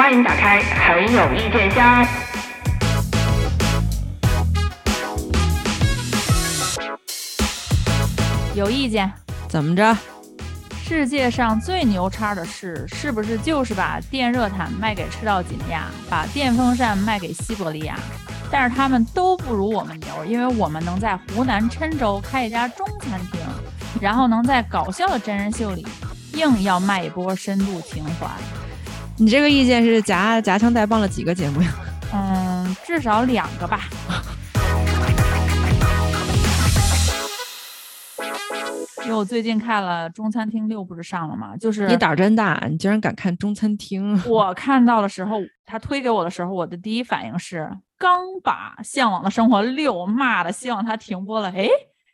欢迎打开很有意见箱。有意见？怎么着？世界上最牛叉的事，是不是就是把电热毯卖给赤道几内亚，把电风扇卖给西伯利亚？但是他们都不如我们牛，因为我们能在湖南郴州开一家中餐厅，然后能在搞笑的真人秀里硬要卖一波深度情怀。你这个意见是夹夹枪带棒了几个节目呀？嗯，至少两个吧。因为我最近看了《中餐厅六》，不是上了吗？就是你胆儿真大，你竟然敢看中餐厅！我 看到的时候，他推给我的时候，我的第一反应是刚把《向往的生活六》骂的，希望他停播了。哎，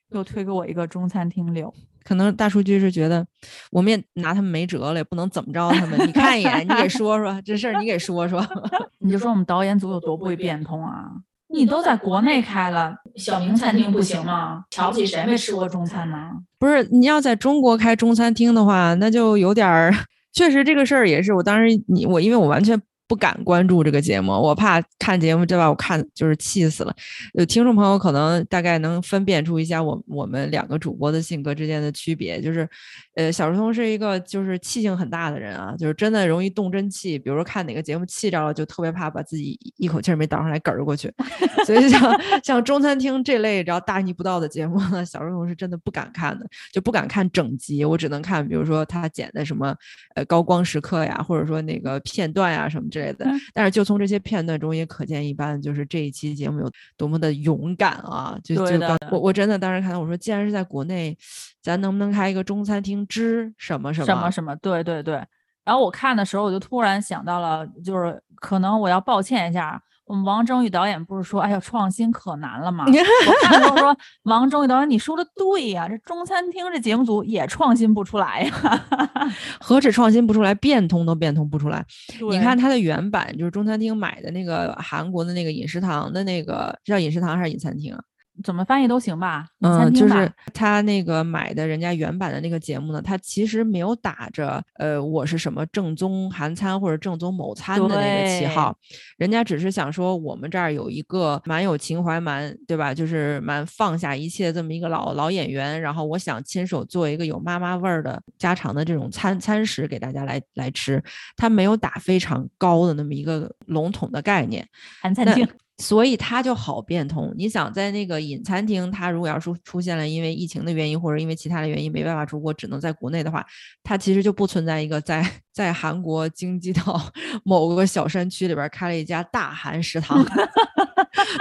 又推给我一个《中餐厅六》，可能大数据是觉得我们也拿他们没辙了，也不能怎么着他们。你 看一眼，你给说说这事儿，你给说说。你就说我们导演组有多不会变通啊！你都在国内开了小明餐厅不行吗？瞧不起谁没吃过中餐呢？不是，你要在中国开中餐厅的话，那就有点儿。确实，这个事儿也是我当时你我，因为我完全。不敢关注这个节目，我怕看节目这把我看就是气死了。有听众朋友可能大概能分辨出一下我我们两个主播的性格之间的区别，就是，呃，小书童是一个就是气性很大的人啊，就是真的容易动真气。比如说看哪个节目气着了，就特别怕把自己一口气没倒上来嗝过去。所以像像中餐厅这类然后大逆不道的节目，小书童是真的不敢看的，就不敢看整集，我只能看比如说他剪的什么呃高光时刻呀，或者说那个片段呀什么。之类的，但是就从这些片段中也可见一斑，就是这一期节目有多么的勇敢啊！就就我我真的当时看到，我说既然是在国内，咱能不能开一个中餐厅之什么什么什么什么？对对对。然后我看的时候，我就突然想到了，就是可能我要抱歉一下。我们王征宇导演不是说，哎呀，创新可难了吗？我看到说，王征宇导演，你说的对呀，这中餐厅这节目组也创新不出来呀，何止创新不出来，变通都变通不出来。你看它的原版，就是中餐厅买的那个韩国的那个饮食堂的那个，叫饮食堂还是饮餐厅啊？怎么翻译都行吧，嗯，就是他那个买的人家原版的那个节目呢，他其实没有打着呃我是什么正宗韩餐或者正宗某餐的那个旗号，人家只是想说我们这儿有一个蛮有情怀蛮对吧，就是蛮放下一切这么一个老老演员，然后我想亲手做一个有妈妈味儿的家常的这种餐餐食给大家来来吃，他没有打非常高的那么一个笼统的概念，韩餐厅。所以它就好变通。你想在那个饮餐厅，它如果要是出现了因为疫情的原因或者因为其他的原因没办法出国，只能在国内的话，它其实就不存在一个在在韩国京畿道 某个小山区里边开了一家大韩食堂，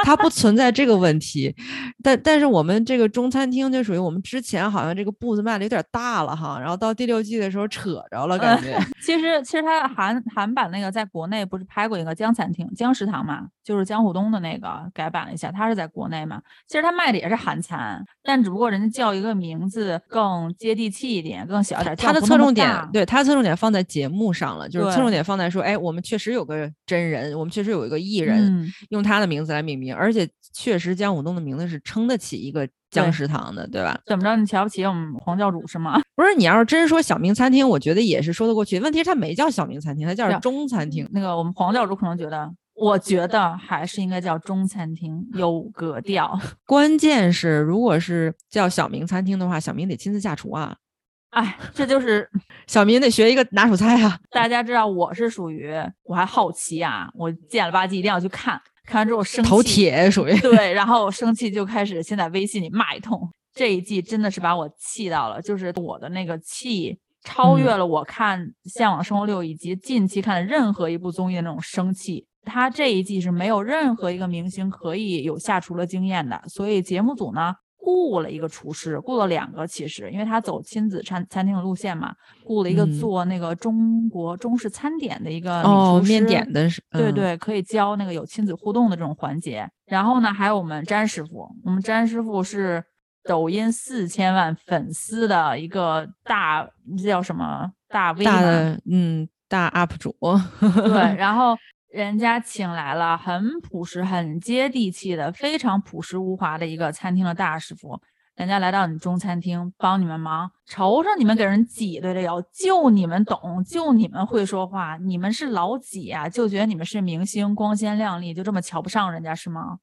它不存在这个问题。但但是我们这个中餐厅就属于我们之前好像这个步子迈的有点大了哈，然后到第六季的时候扯着了感觉。其实其实它韩韩版那个在国内不是拍过一个江餐厅江食堂嘛，就是江湖东。的那个改版了一下，他是在国内嘛？其实他卖的也是韩餐，但只不过人家叫一个名字更接地气一点，更小一点。它的侧重点，对他侧重点放在节目上了，就是侧重点放在说，哎，我们确实有个真人，我们确实有一个艺人，用他的名字来命名，而且确实江武东的名字是撑得起一个江食堂的，对吧？怎么着？你瞧不起我们黄教主是吗？不是，你要是真说小明餐厅，我觉得也是说得过去。问题是，他没叫小明餐厅，他叫中餐厅。那个我们黄教主可能觉得。我觉得还是应该叫中餐厅，有格调。关键是，如果是叫小明餐厅的话，小明得亲自下厨啊。哎，这就是小明得学一个拿手菜啊。大家知道我是属于，我还好奇啊，我见了吧唧一定要去看，看完之后生气。头铁属于对，然后生气就开始先在微信里骂一通。这一季真的是把我气到了，就是我的那个气超越了我看《向往生活六》以及近期看的任何一部综艺的那种生气。他这一季是没有任何一个明星可以有下厨的经验的，所以节目组呢雇了一个厨师，雇了两个，其实因为他走亲子餐餐厅的路线嘛，雇了一个做那个中国中式餐点的一个哦面点的是，对对，可以教那个有亲子互动的这种环节。然后呢，还有我们詹师傅，我们詹师傅是抖音四千万粉丝的一个大，这叫什么大 V 大的嗯大 UP 主，对，然后。人家请来了很朴实、很接地气的、非常朴实无华的一个餐厅的大师傅，人家来到你中餐厅帮你们忙，瞅瞅你们给人挤兑的哟，就你们懂，就你们会说话，你们是老几啊？就觉得你们是明星，光鲜亮丽，就这么瞧不上人家是吗？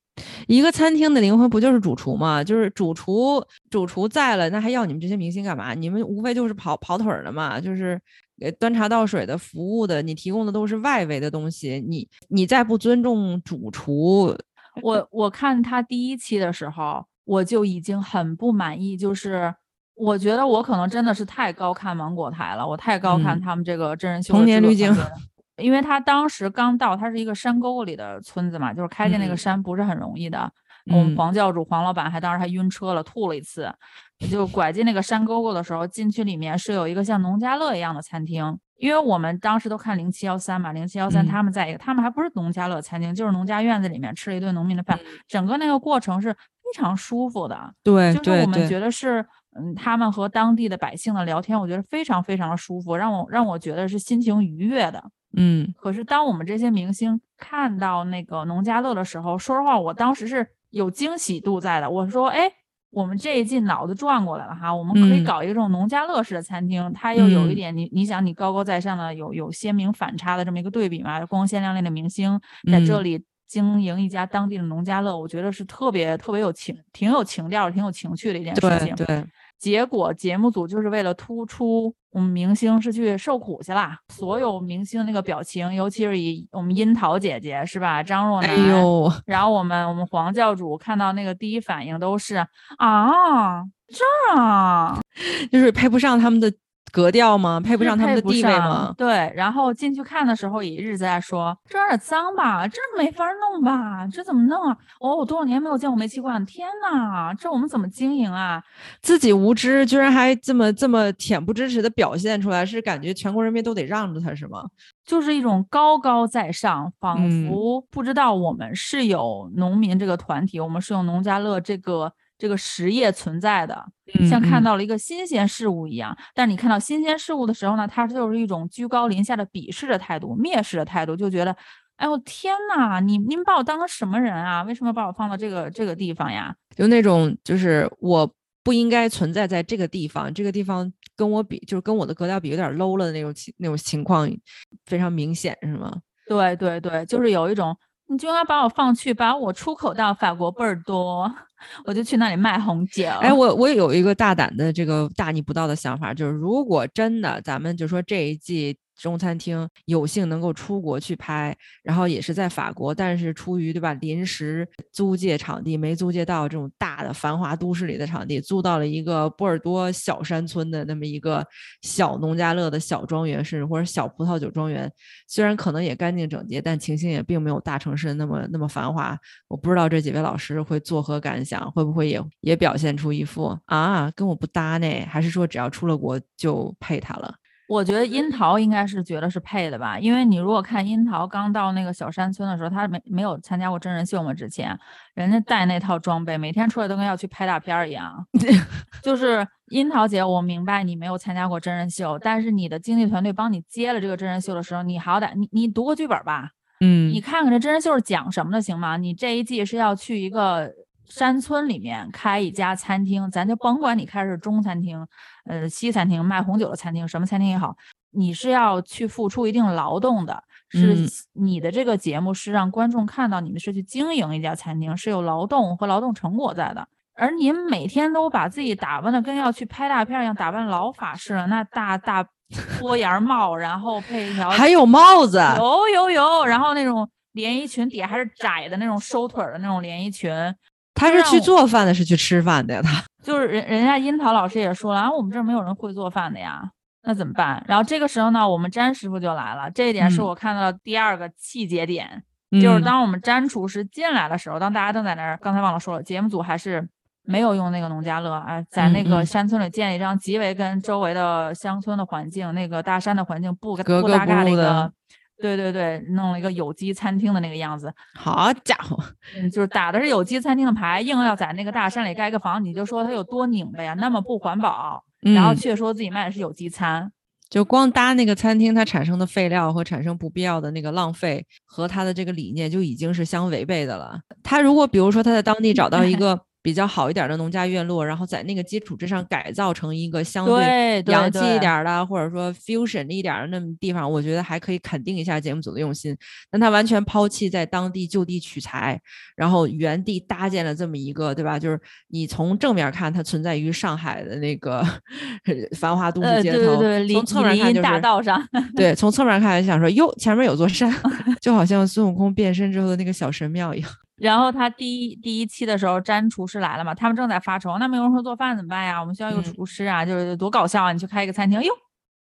一个餐厅的灵魂不就是主厨吗？就是主厨，主厨在了，那还要你们这些明星干嘛？你们无非就是跑跑腿儿的嘛，就是端茶倒水的、服务的，你提供的都是外围的东西，你你再不尊重主厨，我我看他第一期的时候，我就已经很不满意，就是我觉得我可能真的是太高看芒果台了，我太高看嗯他们这个真人秀的童年滤镜。因为他当时刚到，他是一个山沟沟里的村子嘛，就是开进那个嗯山不是很容易的。我们嗯黄教主黄老板还当时还晕车了，吐了一次。就拐进那个山沟沟的时候，进去里面是有一个像农家乐一样的餐厅。因为我们当时都看零七幺三嘛，零七幺三嗯他们在一个，他们还不是农家乐餐厅，就是农家院子里面吃了一顿农民的饭，整个那个过程是非常舒服的。对就是我们觉得是，嗯，他们和当地的百姓的聊天，我觉得非常非常的舒服，让我让我觉得是心情愉悦的。嗯可是当我们这些明星看到那个农家乐的时候，说实话，我当时是有惊喜度在的。我说，哎，我们这一季脑子转过来了哈，我们可以嗯。搞一个这种农家乐式的餐厅，它又有一嗯。点你你想你高高在上的有有鲜明反差的这么一个对比嘛，光鲜亮丽的明星在这嗯。里经营一家当地的农家乐，我觉得是特别特别有情，挺有情调、挺有情趣的一件事情。对对，结果节目组就是为了突出我们明星是去受苦去了，所有明星那个表情，尤其是以我们樱桃姐姐是吧，张若哎楠，呦，然后我们我们黄教主看到那个第一反应都是啊这就是配不上他们的格调吗？配不上他们的地位吗？对，然后进去看的时候也一直在说这有点脏吧，这儿没法弄吧，这怎么弄啊？哦，我多少年没有见过煤气罐，天呐，这我们怎么经营啊？自己无知，居然还这么这么恬不知耻的表现出来，是感觉全国人民都得让着他是吗？就是一种高高在上，仿嗯佛不知道我们是有农民这个团体，我们是有农家乐这个这个实业存在的，像看嗯到了一个新鲜事物一样。但是你看到新鲜事物的时候呢，它就是一种居高临下的鄙视的态度、蔑视的态度，就觉得，哎呦天呐，你您把我当成什么人啊？为什么把我放到这个这个地方呀？就那种就是我不应该存在在这个地方，这个地方跟我比，就是跟我的格调比有点 low 了的那种情那种情况非常明显，是吗？对对对，就是有一种，你就应该把我放去，把我出口到法国贝尔多，我就去那里卖红酒。哎，我我有一个大胆的这个大逆不道的想法，就是如果真的咱们就说这一季中餐厅有幸能够出国去拍，然后也是在法国，但是出于对吧临时租借场地没租借到这种大的繁华都市里的场地，租到了一个波尔多小山村的那么一个小农家乐的小庄园，甚至或者小葡萄酒庄园，虽然可能也干净整洁，但情形也并没有大城市那么那么繁华。我不知道这几位老师会作何感想，会不会也也表现出一副啊跟我不搭呢？还是说只要出了国就配他了？我觉得樱桃应该是觉得是配的吧，因为你如果看樱桃刚到那个小山村的时候，他没没有参加过真人秀嘛，之前人家带那套装备，每天出来都跟要去拍大片儿一样。就是樱桃姐，我明白你没有参加过真人秀，但是你的经纪团队帮你接了这个真人秀的时候，你好歹你你读过剧本吧，嗯你看看这真人秀是讲什么的，行吗？你这一季是要去一个山村里面开一家餐厅，咱就甭管你开是中餐厅、呃西餐厅、卖红酒的餐厅，什么餐厅也好，你是要去付出一定劳动的。是嗯你的这个节目是让观众看到你们是去经营一家餐厅，是有劳动和劳动成果在的。而您每天都把自己打扮的跟要去拍大片一样，打扮老法式了，那大大波檐儿帽，然后配一条还有帽子，有有有，然后那种连衣裙底下还是窄的那种收腿儿的那种连衣裙，他是去做饭的，是去吃饭的呀？他就是人人家樱桃老师也说了啊，我们这儿没有人会做饭的呀，那怎么办？然后这个时候呢，我们詹师傅就来了，这一点是嗯我看到的第二个细节点，就是嗯当我们詹厨师进来的时候，当大家都在那儿，刚才忘了说了，节目组还是。没有用那个农家乐，哎，在那个山村里建一张极为跟周围的乡村的环境、那个大山的环境不不搭嘎的一不入的个，对对对，弄了一个有机餐厅的那个样子。好家伙，嗯，就是打的是有机餐厅的牌，硬要在那个大山里盖个房，你就说它有多拧巴呀，那么不环保，然后嗯却说自己卖的是有机餐。就光搭那个餐厅，它产生的废料和产生不必要的那个浪费，和他的这个理念就已经是相违背的了。他如果比如说他在当地找到一个比较好一点的农家院落，然后在那个基础之上改造成一个相对对洋气一点儿的，或者说 fusion 一点儿的那么地方，我觉得还可以肯定一下节目组的用心。但他完全抛弃在当地就地取材，然后原地搭建了这么一个，对吧？就是你从正面看，它存在于上海的那个 繁华都呃，市街头，对对对，从侧面看就是大道上，对，从侧面看就想说，哟，前面有座山，就好像孙悟空变身之后的那个小神庙一样。然后他第一第一期的时候，詹厨师来了嘛，他们正在发愁，那没有人会做饭怎么办呀？我们需要一个嗯厨师啊，就是多搞笑啊！你去开一个餐厅，哟，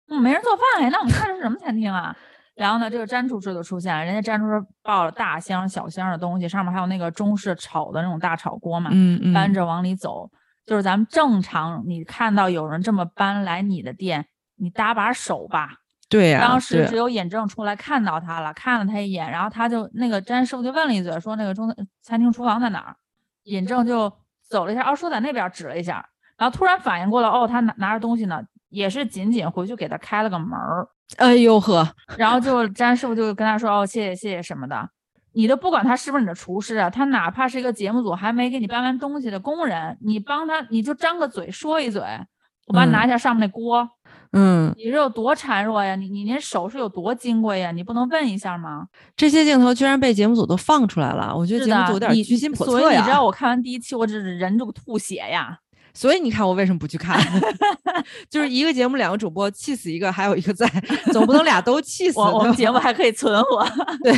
嗯，没人做饭哎，那我们开的是什么餐厅啊？然后呢，这个詹厨师就出现了，人家詹厨师抱了大箱小箱的东西，上面还有那个中式炒的那种大炒锅嘛，嗯嗯，搬着往里走。就是咱们正常，你看到有人这么搬来你的店，你搭把手吧。对呀、当时只有尹正出来看到他了，看了他一眼，然后他就那个詹师傅就问了一嘴，说那个中餐餐厅厨房在哪儿？尹正就走了一下，哦，说在那边指了一下，然后突然反应过来，哦，他拿拿着东西呢，也是紧紧回去给他开了个门儿，哎呦呵，然后就詹师傅就跟他说，哦，谢谢谢谢什么的。你都不管他是不是你的厨师啊，他哪怕是一个节目组还没给你搬完东西的工人，你帮他，你就张个嘴说一嘴，我帮你拿一下上面那锅，嗯，你是有多孱弱呀？你你那手是有多金贵呀？你不能问一下吗？这些镜头居然被节目组都放出来了，我觉得节目组有，点居心叵测所以。你知道我看完第一期，我这是忍住吐血呀。所以你看我为什么不去看？就是一个节目两个主播，气死一个还有一个在，总不能俩都气死。我我们节目还可以存活。对，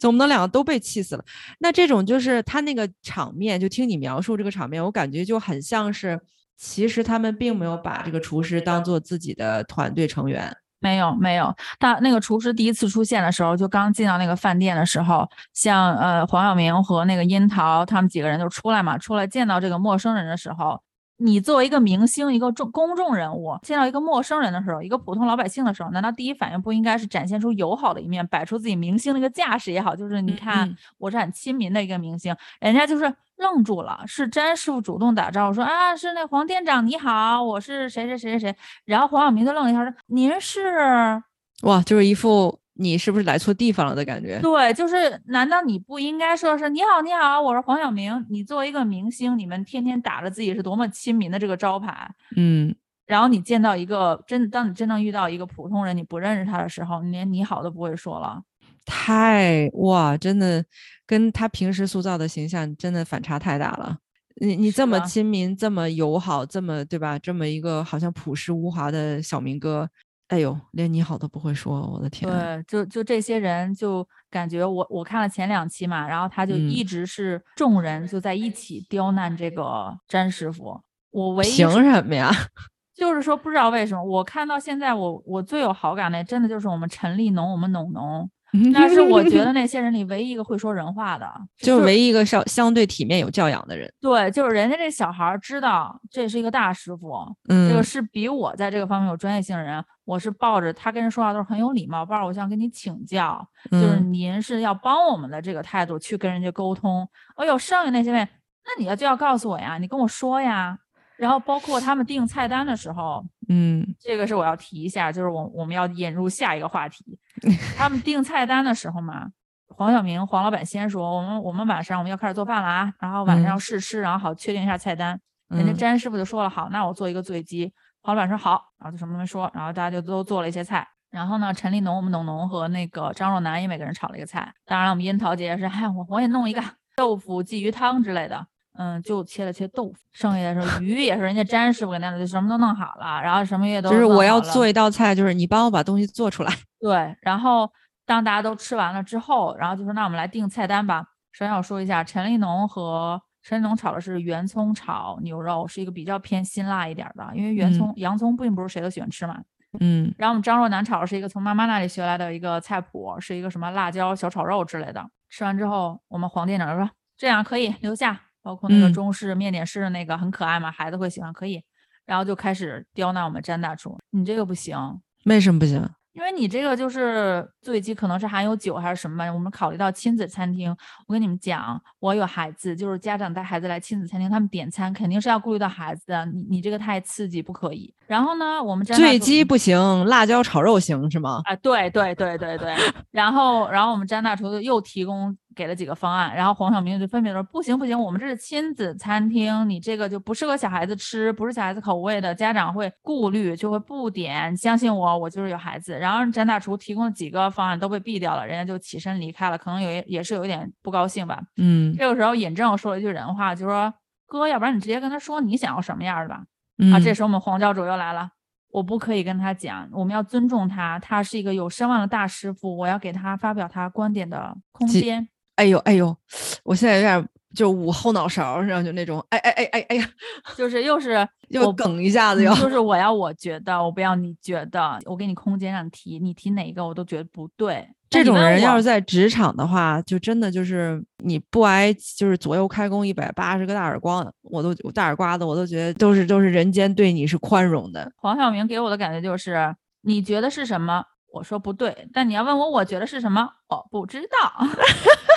总不能两个都被气死了。那这种就是他那个场面，就听你描述这个场面，我感觉就很像是，其实他们并没有把这个厨师当做自己的团队成员。没有没有，他那个厨师第一次出现的时候，就刚进到那个饭店的时候，像呃黄晓明和那个樱桃他们几个人就出来嘛，出来见到这个陌生人的时候，你作为一个明星、一个众公众人物，见到一个陌生人的时候，一个普通老百姓的时候，难道第一反应不应该是展现出友好的一面，摆出自己明星的一个架势也好？就是你嗯看嗯我是很亲民的一个明星，人家就是愣住了，是詹师傅主动打招呼说啊，是那黄店长你好，我是谁谁谁谁谁，然后黄晓明就愣了一下说您是。哇，就是一副你是不是来错地方了的感觉。对，就是难道你不应该说是你好，你好，我是黄晓明。你作为一个明星，你们天天打着自己是多么亲民的这个招牌，嗯，然后你见到一个真，当你真正遇到一个普通人，你不认识他的时候，你连你好都不会说了。太哇，真的跟他平时塑造的形象真的反差太大了。你你这么亲民，这么友好，这么对吧？这么一个好像朴实无华的小民哥，哎呦，连你好都不会说，我的天！对，就就这些人，就感觉我我看了前两期嘛，然后他就嗯一直是众人就在一起刁难这个詹师傅。我唯一凭什么呀？就是说不知道为什么，我看到现在我我最有好感的，真的就是我们陈立农，我们农农。那是我觉得 那些人里唯一一个会说人话的，就是唯一一个相相对体面有教养的人。对，就是人家这小孩知道这是一个大师傅，嗯，这个是比我在这个方面有专业性的人，我是抱着他跟人说话都是很有礼貌，抱着我想跟你请教，就是嗯您是要帮我们的这个态度去跟人家沟通。哎呦，剩下那些位，那你要就要告诉我呀，你跟我说呀。然后包括他们订菜单的时候，嗯这个是我要提一下，就是我我们要引入下一个话题。他们订菜单的时候嘛，黄晓明黄老板先说，我们我们晚上我们要开始做饭了啊，然后晚上试吃，然后好确定一下菜单。人家嗯詹师傅就说了，好，那我做一个醉鸡。黄老板说好，然后就什么都没说，然后大家就都做了一些菜。然后呢，陈立农、我们董农和那个张若楠也每个人炒了一个菜。当然了，我们樱桃姐姐是，哎，我我也弄一个 豆腐鲫鱼汤之类的。嗯，就切了切豆腐，剩下的时候鱼也是人家詹师傅给弄的，就什么都弄好了，然后什么也都就是我要做一道菜，就是你帮我把东西做出来。对，然后当大家都吃完了之后，然后就说那我们来定菜单吧。首先我说一下，陈立农和陈立农炒的是圆葱炒牛肉，是一个比较偏辛辣一点儿的，因为圆嗯葱、洋葱并不是谁都喜欢吃嘛。嗯然后我们张若楠炒的是一个从妈妈那里学来的一个菜谱，是一个什么辣椒小炒肉之类的。吃完之后，我们黄店长就说这样可以留下，包括那个嗯中式面点式的那个很可爱嘛，孩子会喜欢，可以。然后就开始刁难我们詹大厨，你这个不行，为什么不行？因为你这个就是醉鸡，可能是含有酒还是什么吧。我们考虑到亲子餐厅，我跟你们讲，我有孩子，就是家长带孩子来亲子餐厅，他们点餐肯定是要顾虑到孩子的。你你这个太刺激，不可以。然后呢，我们詹大醉厨鸡不行，辣椒炒肉行是吗？啊，对对对对对。然后然后我们詹大厨就又提供给了几个方案，然后黄晓明就分别说不行不行，我们这是亲子餐厅，你这个就不适合小孩子吃，不是小孩子口味的，家长会顾虑，就会不点。相信我，我就是有孩子。然后展大厨提供的几个方案都被毙掉了，人家就起身离开了，可能有也是有一点不高兴吧。嗯这个时候尹正说了一句人话，就说哥，要不然你直接跟他说你想要什么样的吧。嗯啊，这时候我们黄教主又来了。我不可以跟他讲，我们要尊重他，他是一个有声望的大师傅，我要给他发表他观点的空间。哎呦哎呦，我现在有点就捂后脑勺，然后就那种哎哎哎哎哎呀，就是又是又我梗一下子又。就是我要我觉得，我不要你觉得，我给你空间让你提，你提哪一个我都觉得不对。这种人要是在在职场的话，就真的就是你不挨就是左右开弓一百八十个大耳光，我都大耳刮子，我都觉得都是都是人间对你是宽容的。黄晓明给我的感觉就是，你觉得是什么？我说不对，但你要问我，我觉得是什么？我不知道。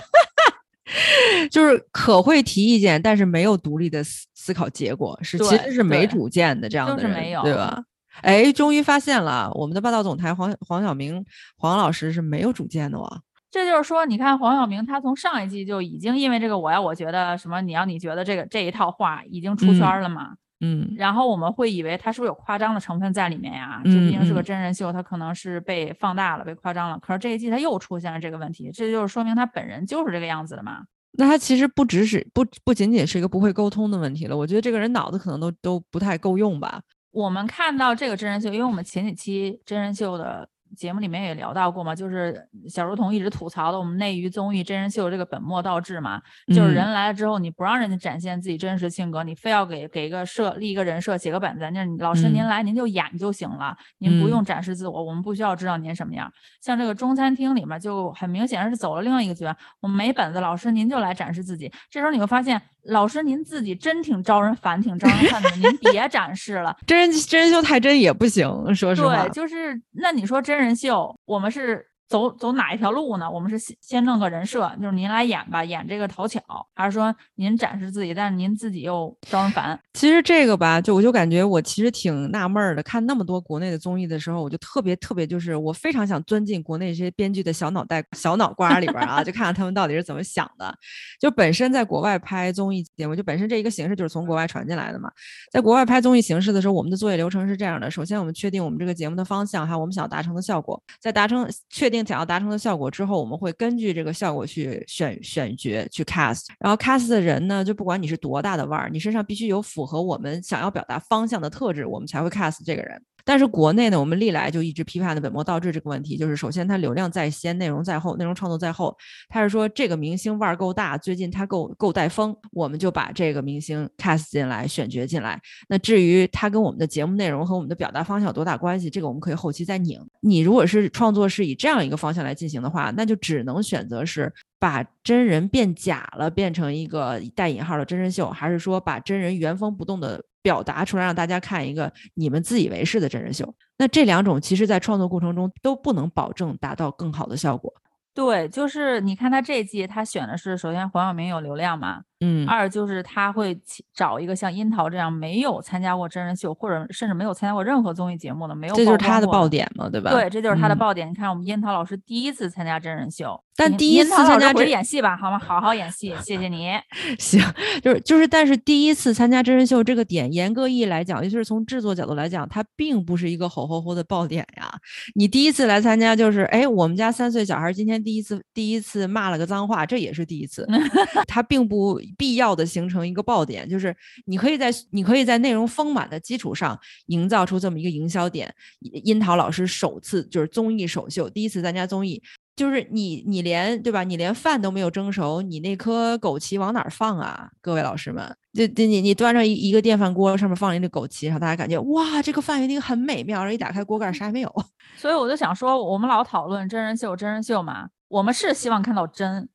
就是可会提意见，但是没有独立的思思考结果，是其实是没主见的这样的人，就是没有对吧？哎，终于发现了，我们的霸道总裁黄黄晓明黄老师是没有主见的哇。这就是说，你看黄晓明，他从上一季就已经因为这个我要我觉得什么，你要你觉得这个这一套话已经出圈了嘛。嗯然后我们会以为他是不是有夸张的成分在里面呀？这嗯毕竟是个嗯真人秀，他可能是被放大了、被夸张了。可是这一季他又出现了这个问题，这就是说明他本人就是这个样子的嘛。那他其实不只是不不仅仅是一个不会沟通的问题了，我觉得这个人脑子可能都都不太够用吧。我们看到这个真人秀，因为我们前几期真人秀的节目里面也聊到过嘛，就是小如彤一直吐槽的我们内娱综艺真人秀这个本末倒置嘛，就是嗯人来了之后，你不让人家展现自己真实性格，你非要给给一个设立一个人设，写个本子，那老师您嗯来您就演就行了，您不嗯用展示自我，我们不需要知道您什么样。像这个中餐厅里面就很明显是走了另外一个极端，我们没本子，老师您就来展示自己。这时候你会发现，老师您自己真挺招人烦，挺招人 恨的，您别展示了。真人真人秀太真也不行，说实话对，。就是那你说真人秀，我们是走走哪一条路呢？我们是先先弄个人设，就是您来演吧，演这个讨巧，还是说您展示自己，但是您自己又招人烦？其实这个吧，就我就感觉我其实挺纳闷儿的。看那么多国内的综艺的时候，我就特别特别就是我非常想钻进国内这些编剧的小脑袋、小脑瓜里边啊，就看看他们到底是怎么想的。就本身在国外拍综艺节目，就本身这一个形式就是从国外传进来的嘛。在国外拍综艺形式的时候，我们的作业流程是这样的：首先我们确定我们这个节目的方向，还有我们想要达成的效果。在达成确定想要达成的效果之后，我们会根据这个效果去选选角去 cast。然后 cast 的人呢，就不管你是多大的腕儿，你身上必须有符合我们想要表达方向的特质，我们才会 cast 这个人。但是国内呢，我们历来就一直批判的本末倒置这个问题，就是首先它流量在先，内容在后，内容创作在后。他是说这个明星腕儿够大，最近他够够带风，我们就把这个明星 cast 进来，选角进来。那至于他跟我们的节目内容和我们的表达方向有多大关系，这个我们可以后期再拧。你如果是创作是以这样一个方向来进行的话，那就只能选择是把真人变假了，变成一个带引号的真人秀，还是说把真人原封不动的表达出来，让大家看一个你们自以为是的真人秀？那这两种其实在创作过程中都不能保证达到更好的效果。对，就是你看他这季他选的是，首先黄晓明有流量嘛，嗯二就是他会找一个像樱桃这样没有参加过真人秀，或者甚至没有参加过任何综艺节目的，没有这就是他的爆点嘛，对吧？对，这就是他的嗯爆点。你看，我们樱桃老师第一次参加真人秀，但第一次参加真演戏吧，好吗？好好演戏，谢谢你。行，就是就是，但是第一次参加真人秀这个点，严格意义来讲，尤其是从制作角度来讲，它并不是一个吼吼吼的爆点呀。你第一次来参加，就是哎，我们家三岁小孩今天第一次第一次骂了个脏话，这也是第一次，他并不必要的形成一个爆点，就是你可以在你可以在内容丰满的基础上营造出这么一个营销点。樱桃老师首次就是综艺首秀，第一次参加综艺，就是你你连对吧？你连饭都没有蒸熟，你那颗枸杞往哪儿放啊？各位老师们，就就你你端着一一个电饭锅，上面放了一个枸杞，然后大家感觉哇，这个饭一定很美妙，然后一打开锅盖啥也没有。所以我就想说，我们老讨论真人秀，真人秀嘛，我们是希望看到真，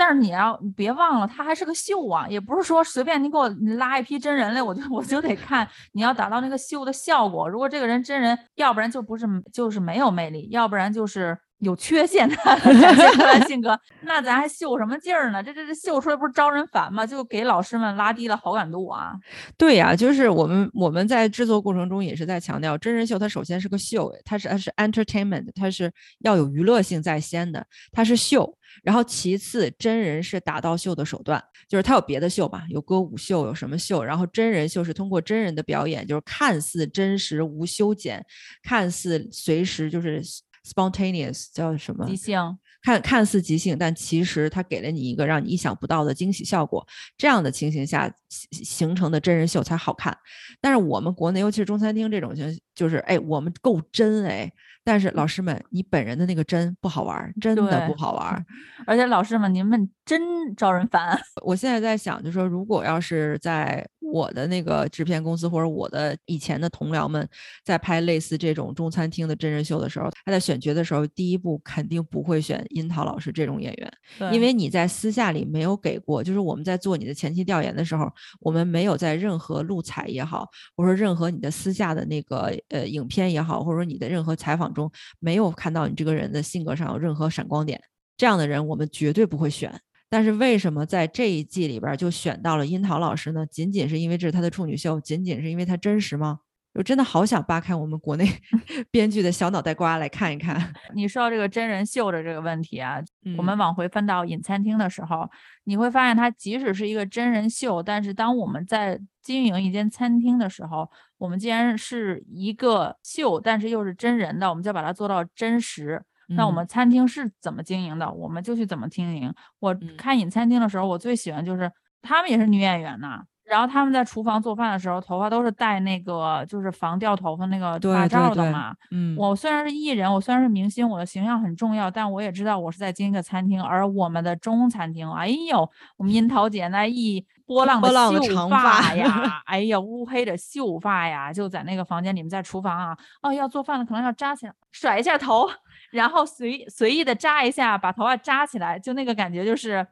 但是你要你别忘了，他还是个秀啊，也不是说随便你给我你拉一批真人来，我就我就得看，你要达到那个秀的效果。如果这个人真人，要不然就不是就是没有魅力，要不然就是有缺陷的 展现出来性格，那咱还秀什么劲儿呢？这这这秀出来不是招人烦吗？就给老师们拉低了好感度啊！对呀，就是我们我们在制作过程中也是在强调，真人秀它首先是个秀，它是它是 entertainment，它是要有娱乐性在先的，它是秀。然后其次，真人是达到秀的手段，就是它有别的秀嘛，有歌舞秀，有什么秀，然后真人秀是通过真人的表演，就是看似真实无修剪，看似随时就是 spontaneous 叫什么即兴，看看似即兴，但其实它给了你一个让你意想不到的惊喜效果。这样的情形下形形成的真人秀才好看。但是我们国内，尤其是中餐厅这种情，就是哎，我们够真哎。但是老师们，你本人的那个真不好玩，真的不好玩。而且老师们，你们真招人烦。我现在在想，就说如果要是在我的那个制片公司或者我的以前的同僚们在拍类似这种中餐厅的真人秀的时候，他在选角的时候，第一步肯定不会选樱桃老师这种演员，因为你在私下里没有给过，就是我们在做你的前期调研的时候，我们没有在任何录采也好，或者说任何你的私下的那个呃影片也好，或者说你的任何采访中。没有看到你这个人的性格上有任何闪光点，这样的人我们绝对不会选。但是为什么在这一季里边就选到了樱桃老师呢？仅仅是因为这是他的处女秀，仅仅是因为他真实吗？我真的好想扒开我们国内 编剧的小脑袋瓜来看一看。你说到这个真人秀的这个问题啊，我们往回翻到隐餐厅的时候，你会发现它即使是一个真人秀，但是当我们在经营一间餐厅的时候，我们既然是一个秀，但是又是真人的，我们就要把它做到真实。那我们餐厅是怎么经营的，我们就去怎么经营。我看饮餐厅的时候，我最喜欢就是他们也是女演员呐。然后他们在厨房做饭的时候，头发都是戴那个就是防掉头发那个发罩的嘛。嗯，我虽然是艺人，我虽然是明星，我的形象很重要，但我也知道我是在经营个餐厅。而我们的中餐厅，哎呦，我们樱桃姐那一波浪的秀发呀，哎呀，乌黑的秀发呀，就在那个房间里面，在厨房啊，哦，要做饭了，可能要扎起来，甩一下头，然后随随意的扎一下，把头发扎起来，就那个感觉就是。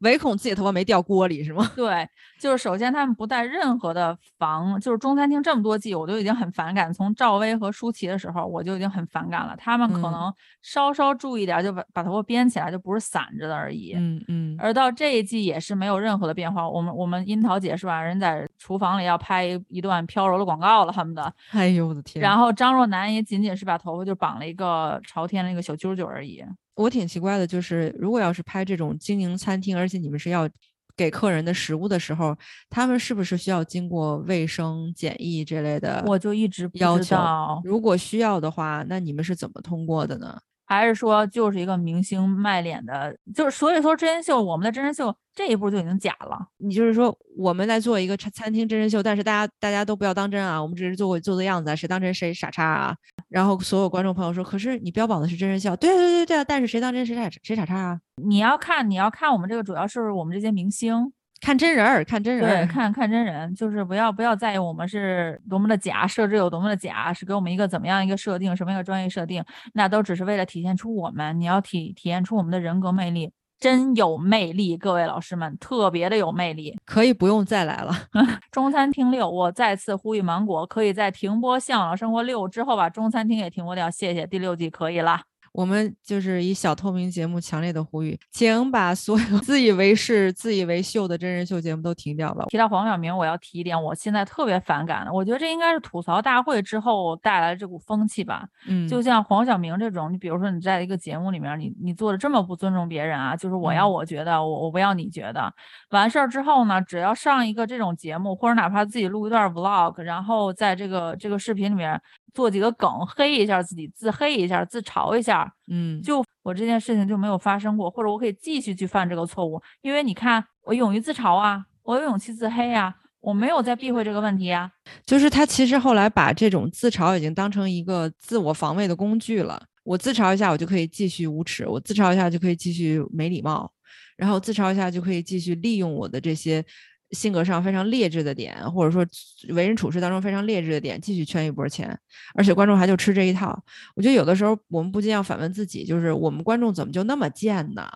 唯恐自己头发没掉锅里是吗？对，就是首先他们不带任何的防，就是中餐厅这么多季，我都已经很反感。从赵薇和舒淇的时候，我就已经很反感了。他们可能稍稍注意点，就把把头发编起来，就不是散着的而已。嗯嗯。而到这一季也是没有任何的变化。我们我们樱桃姐是吧？人在厨房里要拍一段飘柔的广告了，他们的。哎呦我的天！然后张若楠也仅仅是把头发就绑了一个朝天的一个小揪揪而已。我挺奇怪的，就是如果要是拍这种经营餐厅，而且你们是要给客人的食物的时候，他们是不是需要经过卫生检疫这类的？我就一直要求。如果需要的话，那你们是怎么通过的呢？还是说就是一个明星卖脸的，就是所以说真人秀，我们的真人秀这一步就已经假了。你就是说我们在做一个餐餐厅真人秀，但是大家大家都不要当真啊，我们只是做做做样子啊，谁当真谁傻叉啊。然后所有观众朋友说，可是你标榜的是真人秀，对对对对啊但是谁当真谁傻谁傻叉啊？你要看你要看我们这个主要是我们这些明星。看真人儿，看真人儿，看看真人，就是不要不要在意我们是多么的假，设置有多么的假，是给我们一个怎么样一个设定，什么一个专业设定，那都只是为了体现出我们，你要体体现出我们的人格魅力，真有魅力，各位老师们，特别的有魅力，可以不用再来了。中餐厅六，我再次呼吁芒果，可以在停播《向往生活六》之后把中餐厅也停播掉，谢谢，第六季可以了。我们就是以小透明节目强烈的呼吁，请把所有 自以为是、自以为秀的真人秀节目都停掉吧。提到黄晓明，我要提一点，我现在特别反感的，我觉得这应该是吐槽大会之后带来的这股风气吧。嗯，就像黄晓明这种，你比如说你在一个节目里面，你你做的这么不尊重别人啊，就是我要我觉得，我我不要你觉得。完事儿之后呢，只要上一个这种节目，或者哪怕自己录一段 vlog，然后在这个这个视频里面。做几个梗黑一下自己，自黑一下，自嘲一下，嗯，就我这件事情就没有发生过，或者我可以继续去犯这个错误，因为你看我勇于自嘲啊，我有勇气自黑啊，我没有在避讳这个问题啊。就是他其实后来把这种自嘲已经当成一个自我防卫的工具了。我自嘲一下，我就可以继续无耻；我自嘲一下就可以继续没礼貌，然后自嘲一下就可以继续利用我的这些。性格上非常劣质的点，或者说为人处事当中非常劣质的点，继续圈一波钱，而且观众还就吃这一套。我觉得有的时候我们不禁要反问自己，就是我们观众怎么就那么贱呢？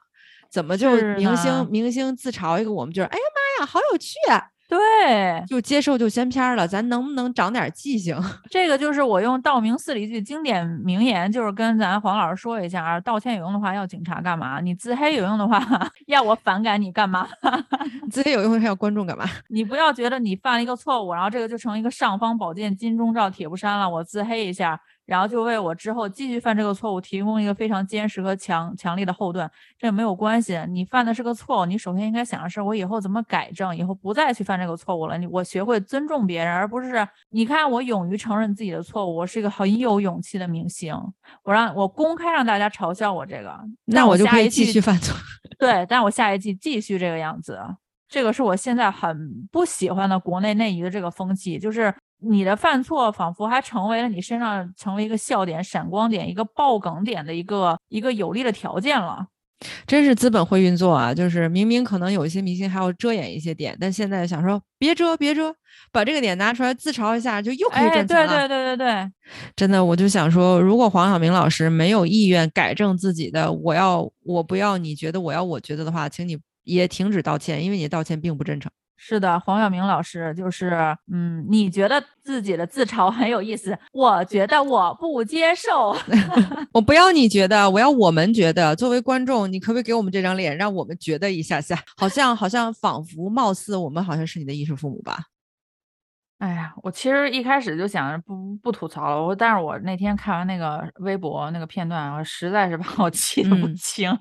怎么就明星明星自嘲一个，我们就是哎呀妈呀，好有趣！对，就接受就先片儿了，咱能不能长点记性？这个就是我用道明寺里一句经典名言，就是跟咱黄老师说一下啊，道歉有用的话要警察干嘛？你自黑有用的话 要我反感你干嘛？自黑有用还要观众干嘛？你不要觉得你犯了一个错误，然后这个就成一个尚方宝剑、金钟罩铁布衫了，我自黑一下。然后就为我之后继续犯这个错误提供一个非常坚实和强强力的后盾，这没有关系。你犯的是个错误，你首先应该想的是我以后怎么改正，以后不再去犯这个错误了。你我学会尊重别人，而不是你看我勇于承认自己的错误，我是一个很有勇气的明星。我让我公开让大家嘲笑我这个，那我就可以继续犯错。对，但我下一季继续这个样子。这个是我现在很不喜欢的国内内娱的这个风气，就是。你的犯错仿佛还成为了你身上成为一个笑点、闪光点、一个爆梗点的一个一个有利的条件了。真是资本会运作啊！就是明明可能有一些明星还要遮掩一些点，但现在想说别遮别遮，把这个点拿出来自嘲一下，就又可以挣钱了。对对对对对，真的，我就想说，如果黄晓明老师没有意愿改正自己的，我要我不要你觉得我要我觉得的话，请你也停止道歉，因为你道歉并不真诚。是的，黄晓明老师就是，嗯，你觉得自己的自嘲很有意思，我觉得我不接受，我不要你觉得，我要我们觉得。作为观众，你可不可以给我们这张脸，让我们觉得一下下？好像好像仿佛貌似我们好像是你的衣食父母吧？哎呀，我其实一开始就想着不不吐槽了，我但是我那天看完那个微博那个片段，我实在是把我气得不轻。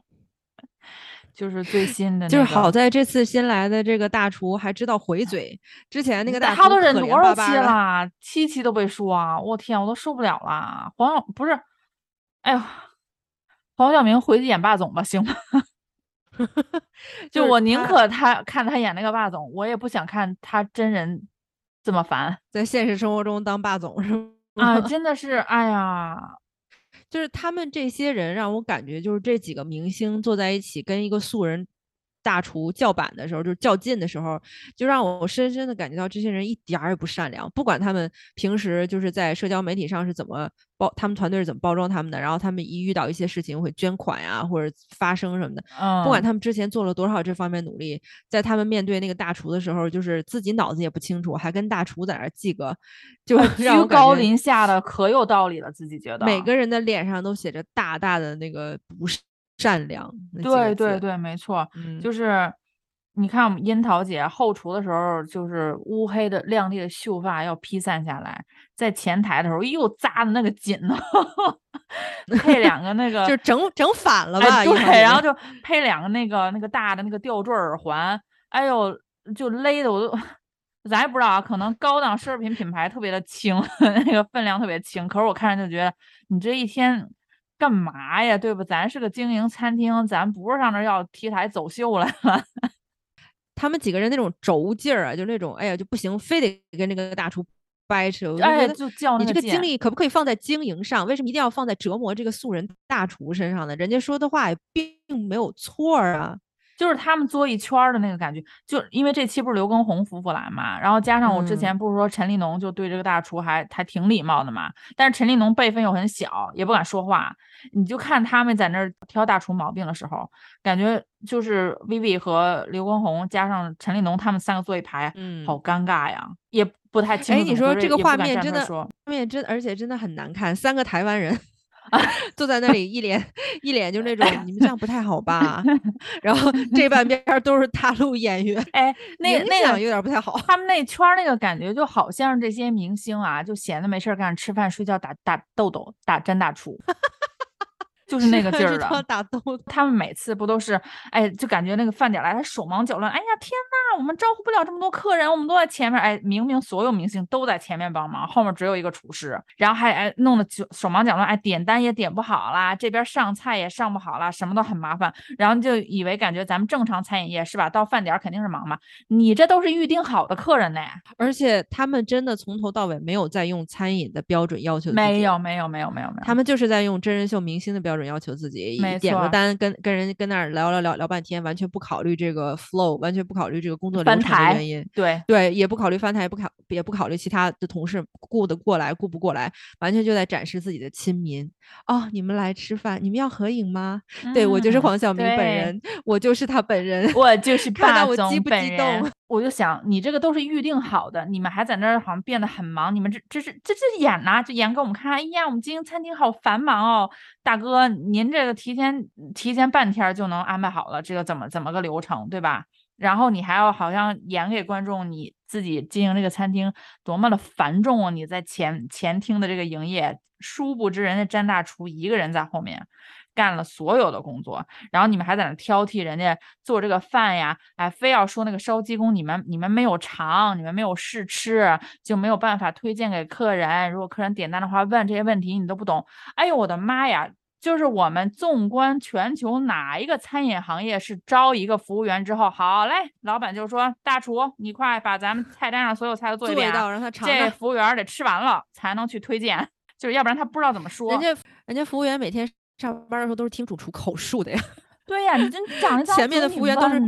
就是最新的，就是好在这次新来的这个大厨还知道回嘴。之前那个大厨他都忍多少期了？七期都被说啊！我天，我都受不了了。黄晓不是，哎呦，黄晓明回去演霸总吧，行吗？就我宁可他看他演那个霸总，我也不想看他真人这么烦，在现实生活中当霸总是吗？啊，真的是，哎呀。就是他们这些人让我感觉，就是这几个明星坐在一起跟一个素人大厨叫板的时候，就是较劲的时候，就让我深深的感觉到这些人一点儿也不善良。不管他们平时就是在社交媒体上是怎么。包他们团队是怎么包装他们的？然后他们一遇到一些事情会捐款呀，或者发声什么的。嗯，不管他们之前做了多少这方面努力，在他们面对那个大厨的时候，就是自己脑子也不清楚，还跟大厨在那记个，就 居高临下的，可有道理了。自己觉得每个人的脸上都写着大大的那个不善良。对对对，没错，就是。你看，我们樱桃姐后厨的时候，就是乌黑的亮丽的秀发要披散下来，在前台的时候又扎的那个紧呢，配两个那个就整整反了吧？对，然后就配两个那个那个大的那个吊坠耳环，哎呦，就勒的我都，咱也不知道啊，可能高档奢侈品品牌特别的轻，那个分量特别轻。可是我看着就觉得，你这一天干嘛呀？对吧？咱是个经营餐厅，咱不是上这要 T 台走秀来了。他们几个人那种轴劲儿啊，就那种哎呀就不行，非得跟那个大厨掰扯。哎，就叫你这个精力可不可以放在经营上？为什么一定要放在折磨这个素人大厨身上呢？人家说的话也并没有错啊。就是他们作一圈的那个感觉，就因为这期不是刘畊宏夫妇来嘛，然后加上我之前不是说陈立农就对这个大厨还还挺礼貌的嘛，但是陈立农辈分又很小，也不敢说话。你就看他们在那儿挑大厨毛病的时候，感觉就是 Vivi 和刘畊宏加上陈立农他们三个坐一排，嗯，好尴尬呀，也不太清楚。哎，你说这个画面真的，画面真而且真的很难看，三个台湾人。坐在那里一脸一脸就那种，你们这样不太好吧？然后这半边都是大陆演员，哎，那那个有点不太好。他们那圈那个感觉就好像是这些明星啊，就闲的没事干，吃饭睡觉打打豆豆打詹大厨。就是那个劲儿的，打斗。他们每次不都是，哎，就感觉那个饭点来，他手忙脚乱。哎呀，天呐，我们招呼不了这么多客人，我们都在前面。哎，明明所有明星都在前面帮忙，后面只有一个厨师，然后还哎弄得手手忙脚乱。哎，点单也点不好啦，这边上菜也上不好啦，什么都很麻烦。然后就以为感觉咱们正常餐饮业是吧？到饭点肯定是忙嘛。你这都是预定好的客人呢，而且他们真的从头到尾没有在用餐饮的标准要求。没有，没有，没有，没有，没有。他们就是在用真人秀明星的标准。要求自己点个单，跟跟人跟那儿聊聊聊聊半天，完全不考虑这个 flow，完全不考虑这个工作流程的原因。对，对，也不考虑翻台，也不考也不考虑其他的同事顾得过来顾不过来，完全就在展示自己的亲民。哦，你们来吃饭，你们要合影吗？对我就是嗯黄晓明本人，我就是他本人。我就是 看到霸总我激不激动，我就想你这个都是预定好的，你们还在那儿好像变得很忙，你们这这是这这演呐、就演给我们看。哎呀，我们经营餐厅好繁忙哦，大哥，您这个提前提前半天就能安排好了，这个怎么怎么个流程，对吧？然后你还要好像演给观众你自己经营这个餐厅多么的繁重啊！你在前前厅的这个营业，殊不知人家詹大厨一个人在后面干了所有的工作，然后你们还在那挑剔人家做这个饭呀，哎，非要说那个烧鸡公你们你们没有尝，你们没有试吃，就没有办法推荐给客人。如果客人点单的话，问这些问题你都不懂，哎呦我的妈呀！就是我们纵观全球，哪一个餐饮行业是招一个服务员之后，好嘞，老板就说大厨，你快把咱们菜单上所有菜都做一遍啊，做一道让他尝这尝。服务员得吃完了才能去推荐，就是要不然他不知道怎么说。人家人家服务员每天上班的时候都是听主厨口述的呀，对呀，你真长一张前面的服务员都是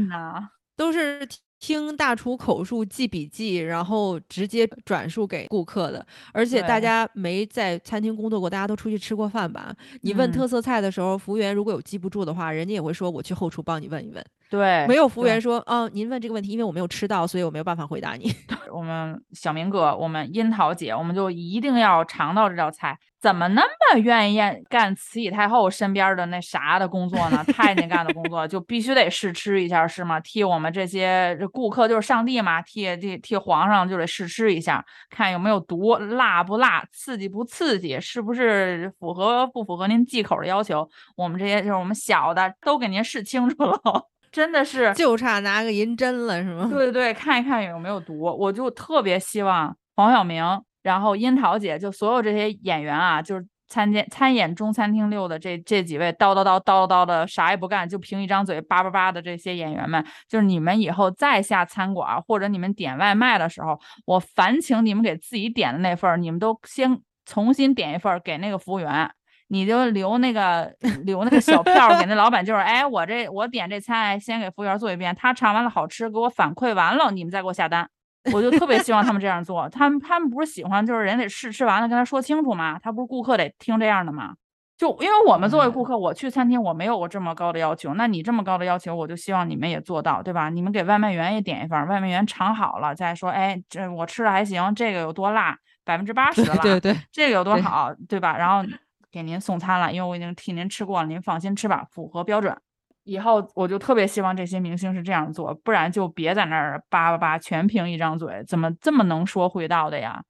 都是听大厨口述记笔记，然后直接转述给顾客的。而且大家没在餐厅工作过，大家都出去吃过饭吧？你问嗯特色菜的时候，服务员如果有记不住的话，人家也会说我去后厨帮你问一问。对，没有服务员说，哦，您问这个问题，因为我没有吃到，所以我没有办法回答你。我们小明哥，我们樱桃姐，我们就一定要尝到这道菜。怎么那么愿意干慈禧太后身边的那啥的工作呢？太监干的工作就必须得试吃一下，是吗？替我们这些这顾客就是上帝嘛，替替替皇上就得试吃一下，看有没有毒，辣不辣，刺激不刺激，是不是符合不符合您忌口的要求？我们这些就是我们小的都给您试清楚了，真的是就差拿个银针了，是吗？对对对，看一看有没有毒。我就特别希望黄晓明，然后樱桃姐，就所有这些演员啊，就是参见参演中餐厅六的这这几位叨叨叨叨叨的啥也不干，就凭一张嘴叭叭叭的这些演员们，就是你们以后再下餐馆或者你们点外卖的时候，我烦请你们给自己点的那份儿，你们都先重新点一份儿给那个服务员。你就留那个 留那个小票给那老板，就是哎，我这我点这菜，先给服务员做一遍，他尝完了好吃，给我反馈完了，你们再给我下单。我就特别希望他们这样做，他们他们不是喜欢就是人得试吃完了跟他说清楚吗？他不是顾客得听这样的吗？就因为我们作为顾客，我去餐厅我没有过这么高的要求，那你这么高的要求，我就希望你们也做到，对吧？你们给外卖员也点一份儿，外卖员尝好了再说，哎，这我吃的还行，这个有多辣，百分之八十了，对对，这个有多好，对吧？然后给您送餐了，因为我已经替您吃过了，您放心吃吧，符合标准。以后我就特别希望这些明星是这样做，不然就别在那儿叭叭叭，全凭一张嘴，怎么这么能说会道的呀？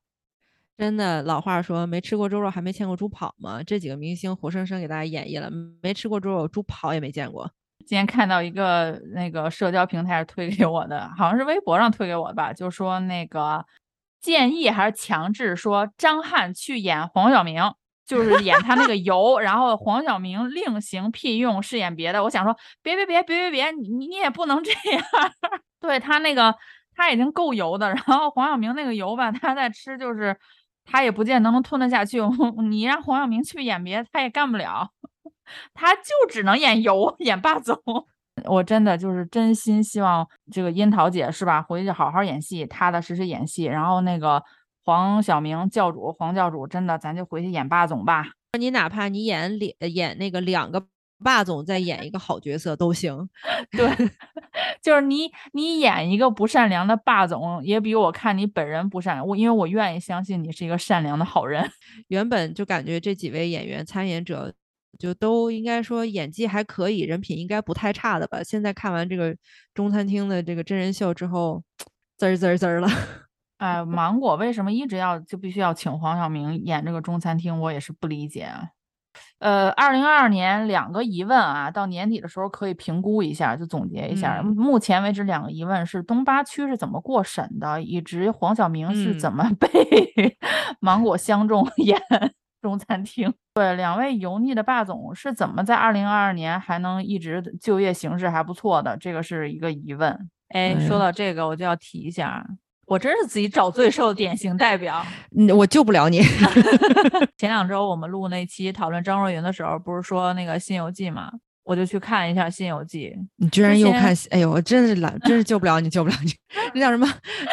真的老话说，没吃过猪肉还没见过猪跑吗。这几个明星活生生给大家演绎了，没吃过猪肉，猪跑也没见过。今天看到一个那个社交平台上推给我的，好像是微博上推给我的吧，就说那个建议还是强制说张翰去演黄晓明，就是演他那个油，然后黄晓明另行聘用饰演别的。我想说，别别别别别别，你你也不能这样。对他那个他已经够油的，然后黄晓明那个油吧，他在吃就是他也不见得能吞得下去。你让黄晓明去演别的，他也干不了。他就只能演油，演霸总。我真的就是真心希望这个樱桃姐是吧，回去好好演戏，踏踏实实演戏。然后那个黄晓明教主，黄教主，真的咱就回去演霸总吧。你哪怕你演两演那个两个霸总，再演一个好角色都行。对，就是你你演一个不善良的霸总，也比我看你本人不善良。我因为我愿意相信你是一个善良的好人。原本就感觉这几位演员参演者。就都应该说演技还可以，人品应该不太差的吧。现在看完这个中餐厅的这个真人秀之后，滋儿滋儿滋儿了。哎，芒果为什么一直要就必须要请黄晓明演这个中餐厅？我也是不理解。呃，二零二二年两个疑问啊，到年底的时候可以评估一下，就总结一下。嗯、目前为止，两个疑问是东八区是怎么过审的，以及黄晓明是怎嗯、么 被 芒果相中演。中餐厅对两位油腻的霸总是怎么在二零二二年还能一直就业形势还不错的？这个是一个疑问。哎，说到这个，我就要提一下，我真是自己找罪受的典型代表。嗯，我救不了你。前两周我们录那期讨论张若昀的时候，不是说那个《新游记》吗？我就去看一下《新游记》。你居然又看，哎呦，我真是懒，真是救不了你，救不了你。那叫什么？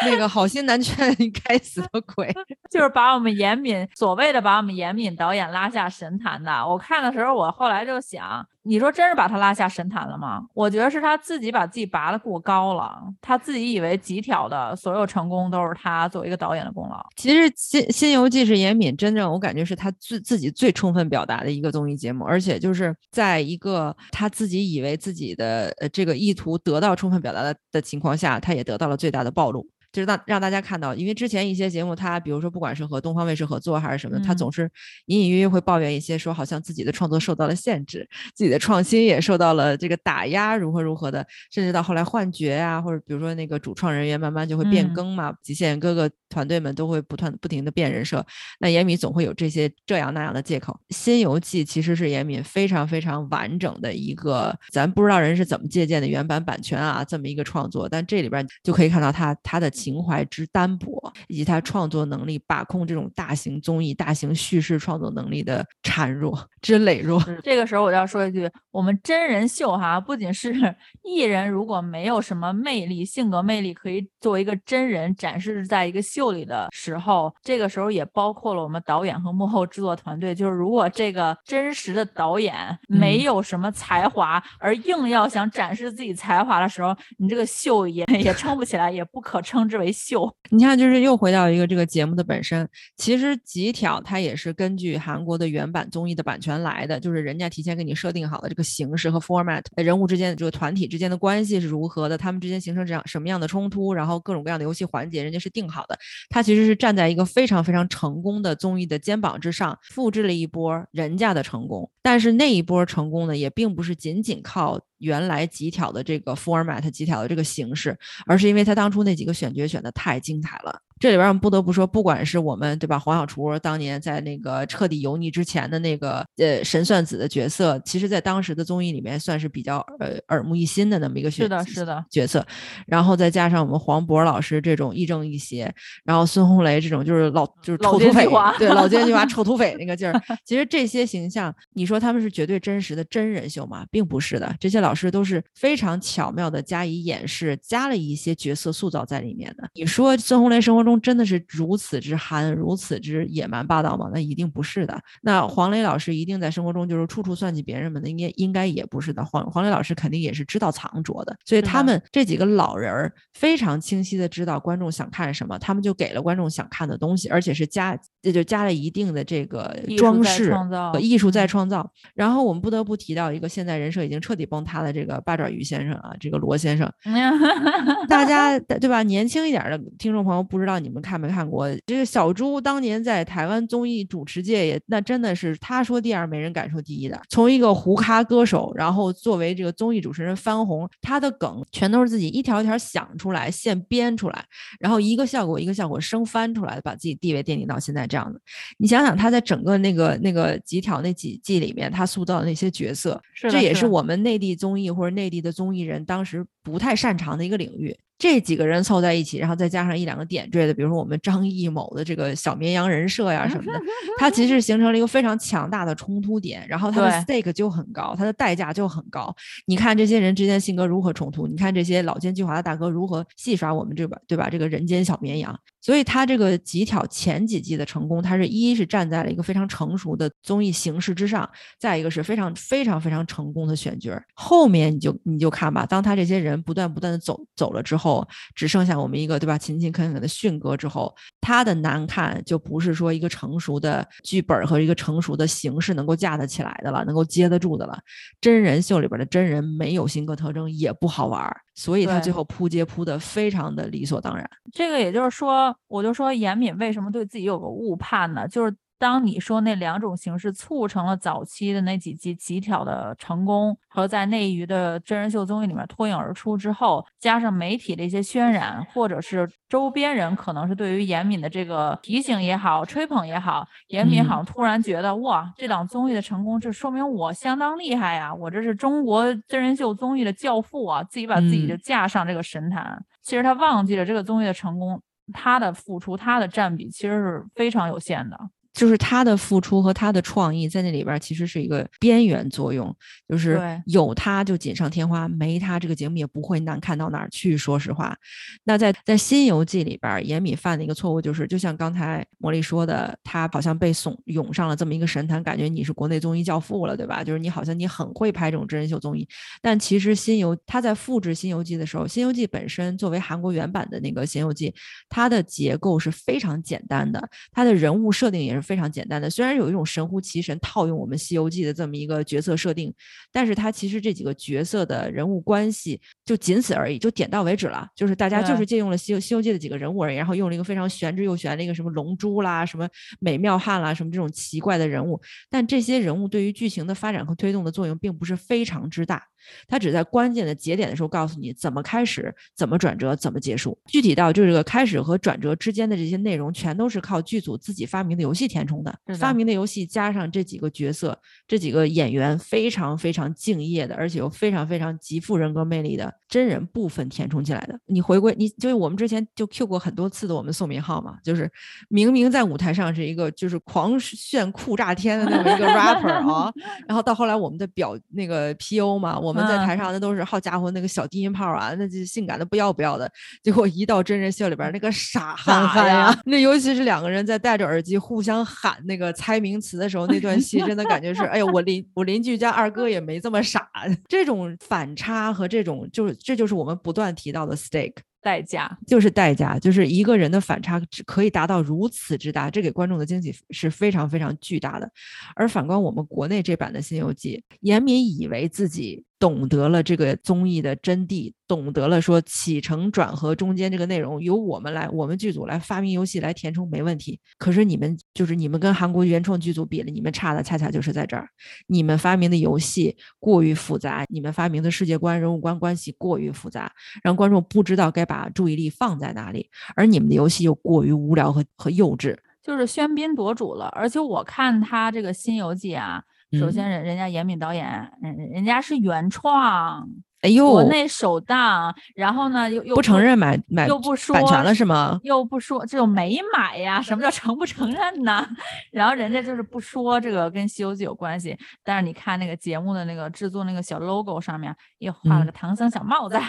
那个好心难劝该死的鬼。就是把我们严敏所谓的把我们严敏导演拉下神坛的。我看的时候，我后来就想，你说真是把他拉下神坛了吗？我觉得是他自己把自己拔得过高了，他自己以为极挑的所有成功都是他作为一个导演的功劳。其实《新新游记》是严敏真正我感觉是他自自己最充分表达的一个综艺节目，而且就是在一个他自己以为自己的呃这个意图得到充分表达的的情况下，他也得到了最大的暴露。就是让让大家看到，因为之前一些节目，他比如说不管是和东方卫视合作还是什么的，他嗯。总是隐隐约约会抱怨一些，说好像自己的创作受到了限制，自己的创新也受到了这个打压，如何如何的，甚至到后来幻觉啊、或者比如说那个主创人员慢慢就会变嗯。更嘛，极限各个团队们都会不断不停的变人设，那严敏总会有这些这样那样的借口。《新游记》其实是严敏非常非常完整的一个，咱不知道人是怎么借鉴的原版版权啊，这么一个创作，但这里边就可以看到他他的情怀之单薄，以及他创作能力把控这种大型综艺、大型叙事创作能力的孱弱 之羸弱。这个时候我就要说一句，我们真人秀哈，不仅是 艺人如果没有什么魅力、性格魅力可以作为一个真人展示在一个秀里的时候，这个时候也包括了我们导演和幕后制作团队。就是如果这个真实的导演没嗯有什么才华，而硬要想展示自己才华的时候，你这个秀也也撑不起来，也不可称之为秀。你看，就是又回到一个这个节目的本身。其实极挑它也是根据韩国的原版综艺的版权来的，就是人家提前给你设定好的这个形式和 format，人物之间的这个团体之间的关系是如何的，他们之间形成这样什么样的冲突，然后各种各样的游戏环节，人家是定好的。他其实是站在一个非常非常成功的综艺的肩膀之上，复制了一波人家的成功。但是那一波成功呢，也并不是仅仅靠原来几条的这个 format、几条的这个形式，而是因为他当初那几个选角选的太精彩了。这里边我们不得不说，不管是我们对吧，黄小厨当年在那个彻底油腻之前的那个呃神算子的角色，其实在当时的综艺里面算是比较呃耳目一新的那么一个角色是的，是的，角色，然后再加上我们黄渤老师这种亦正亦邪，然后孙红雷这种就是老就是老臭土匪对老奸巨猾、臭土匪那个劲儿。其实这些形象，你说他们是绝对真实的真人秀吗？并不是的，这些老师都是非常巧妙的加以掩饰，加了一些角色塑造在里面的。你说孙红雷生活中真的是如此之憨、如此之野蛮霸道吗？那一定不是的。那黄磊老师一定在生活中就是处处算计别人们的，应该应该也不是的。黄黄磊老师肯定也是知道藏拙的，所以他们这几个老人儿非常清晰的知道观众想看什么，他们就给了观众想看的东西，而且是加这就加了一定的这个装饰和艺术在嗯创造。然后我们不得不提到一个现在人设已经彻底崩塌的这个八爪鱼先生啊，这个罗先生，大家对吧？年轻一点的听众朋友不知道你们看没看过？这个小猪当年在台湾综艺主持界也那真的是他说第二没人敢说第一的。从一个胡咖歌手，然后作为这个综艺主持人翻红，他的梗全都是自己一条一条想出来、现编出来，然后一个效果一个效果生翻出来的，把自己地位奠定到现在这样的。你想想他在整个那个那个几条那几季里面，他塑造的那些角色，这也是我们内地综艺或者内地的综艺人当时不太擅长的一个领域。这几个人凑在一起，然后再加上一两个点缀的，比如说我们张艺谋的这个小绵羊人设呀 什么的，它其实形成了一个非常强大的冲突点，然后它的 stake 就很高，它的代价就很高。你看这些人之间性格如何冲突，你看这些老奸巨猾的大哥如何戏耍我们这把对吧？这个人间小绵羊。所以他这个极挑前几季的成功，他是一是站在了一个非常成熟的综艺形式之上，再一个是非常非常非常成功的选角儿。后面你就你就看吧，当他这些人不断不断的走走了之后，只剩下我们一个对吧勤勤恳恳的迅哥之后，他的难看就不是说一个成熟的剧本儿和一个成熟的形式能够架得起来的了，能够接得住的了。真人秀里边的真人没有性格特征也不好玩儿，所以他最后扑街扑的非常的理所当然。这个也就是说，我就说严敏为什么对自己有个误判呢？就是当你说那两种形式促成了早期的那几季极挑的成功和在内娱的真人秀综艺里面脱颖而出之后，加上媒体的一些渲染，或者是周边人可能是对于严敏的这个提醒也好、吹捧也好，严敏嗯好像突然觉得、哇，这档综艺的成功，这说明我相当厉害呀，我这是中国真人秀综艺的教父啊，自己把自己就嗯架上这个神坛。其实他忘记了这个综艺的成功，他的付出、他的占比其实是非常有限的。就是他的付出和他的创意在那里边其实是一个边缘作用，就是有他就锦上添花，没他这个节目也不会难看到哪儿去。说实话，那在在《新游记》里边儿，严敏犯的一个错误就是，就像刚才茉莉说的，他好像被怂涌上了这么一个神坛，感觉你是国内综艺教父了，对吧？就是你好像你很会拍这种真人秀综艺，但其实新游他在复制《新游记》的时候，《新游记》本身作为韩国原版的那个《新游记》，它的结构是非常简单的，它的人物设定也是非常简单的。虽然有一种神乎其神套用我们《西游记》的这么一个角色设定，但是它其实这几个角色的人物关系就仅此而已，就点到为止了。就是大家就是借用了西游《西游记》的几个人物而已，然后用了一个非常玄之又玄的一个什么龙珠啦、什么美妙汉啦、什么这种奇怪的人物，但这些人物对于剧情的发展和推动的作用并不是非常之大。它只在关键的节点的时候告诉你怎么开始、怎么转折、怎么结束。具体到就是这个开始和转折之间的这些内容，全都是靠剧组自己发明的游戏填充的。发明的游戏加上这几个角色、这几个演员非常非常敬业的，而且又非常非常极富人格魅力的真人部分填充起来的。你回归，你就是我们之前就 Q 过很多次的我们宋明浩嘛，就是明明在舞台上是一个就是狂炫酷炸天的那么一个 rapper 啊，然后到后来我们的表那个 PO 嘛，我们在嗯台上那都是好家伙那个小低音炮啊，那就性感的不要不要的。结果一到真人秀里边，那个傻憨憨呀呀，那尤其是两个人在戴着耳机互相喊那个猜名词的时候，那段戏真的感觉是，哎呦，我邻我邻居家二哥也没这么傻。这种反差和这种就是这就是我们不断提到的 stake。代价。就是代价，就是一个人的反差只可以达到如此之大，这给观众的惊喜是非常非常巨大的。而反观我们国内这版的《新游记》，严敏以为自己懂得了这个综艺的真谛，懂得了说起承转合中间这个内容由我们来，我们剧组来发明游戏来填充没问题。可是你们就是你们跟韩国原创剧组比了，你们差的恰恰就是在这儿，你们发明的游戏过于复杂，你们发明的世界观、人物观关系过于复杂，让观众不知道该把注意力放在哪里，而你们的游戏又过于无聊和和幼稚。就是喧宾夺主了，而且我看他这个《新游记》啊，首嗯先人人家严敏导演，人人家是原创，哎呦，国内首档，然后呢又又不承认买买又不说版权了是吗？又不说这种没买呀，什么叫承不承认呢？然后人家就是不说这个跟《西游记》有关系，但是你看那个节目的那个制作那个小 logo 上面又画了嗯个唐僧小帽子。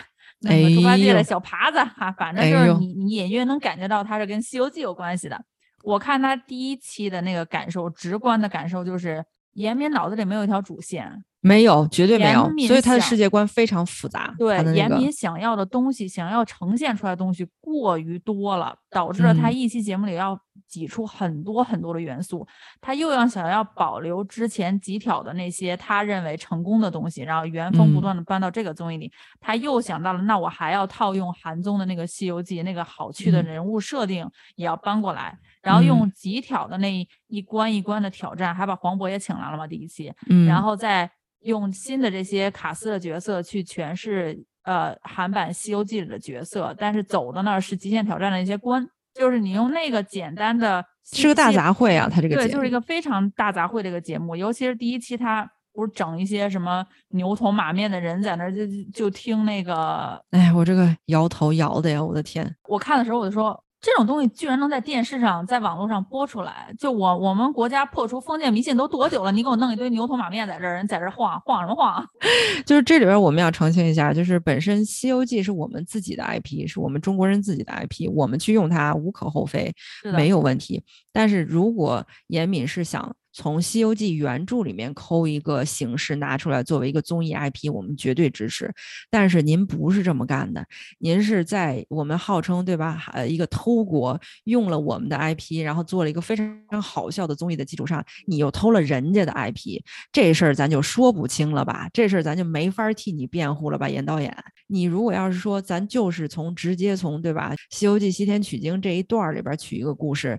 那个猪八戒的小耙子哈、反正就是你你隐约能感觉到它是跟《西游记》有关系的。我看他第一期的那个感受，直观的感受就是严敏脑子里没有一条主线，没有，绝对没有所以他的世界观非常复杂。对那个严敏想要的东西，想要呈现出来的东西过于多了，导致了他嗯一期节目里要挤出很多很多的元素。他又要想要保留之前极挑的那些他认为成功的东西，然后原封不嗯断的搬到这个综艺里。他又想到了，那我还要套用韩综的那个《西游记》那个好趣的嗯人物设定，也要搬过来。然后嗯用极挑的那一一关一关的挑战，还把黄渤也请来了嘛？第一期，嗯，然后再用新的这些卡斯的角色去诠释呃韩版《西游记》里的角色，但是走的那儿是极限挑战的一些关，就是你用那个简单的是个大杂烩啊，他这个对，就是一个非常大杂烩的一个节目，尤其是第一期它不是整一些什么牛头马面的人在那就就听那个，哎，我这个摇头摇的呀，我的天！我看的时候我就说。这种东西居然能在电视上、在网络上播出来，就我我们国家破除封建迷信都多久了？你给我弄一堆牛头马面在这儿，人在这儿晃晃什么晃？就是这里边我们要澄清一下，就是本身《西游记》是我们自己的 IP，是我们中国人自己的 IP，我们去用它无可厚非，没有问题。但是如果严敏是想从《西游记》原著里面抠一个形式拿出来作为一个综艺 IP，我们绝对支持。但是您不是这么干的，您是在我们号称对吧，呃，一个偷国用了我们的 IP，然后做了一个非常好笑的综艺的基础上，你又偷了人家的 IP，这事儿咱就说不清了吧？这事儿咱就没法替你辩护了吧，严导演。你如果要是说咱就是从直接从对吧，《西游记》西天取经这一段里边取一个故事，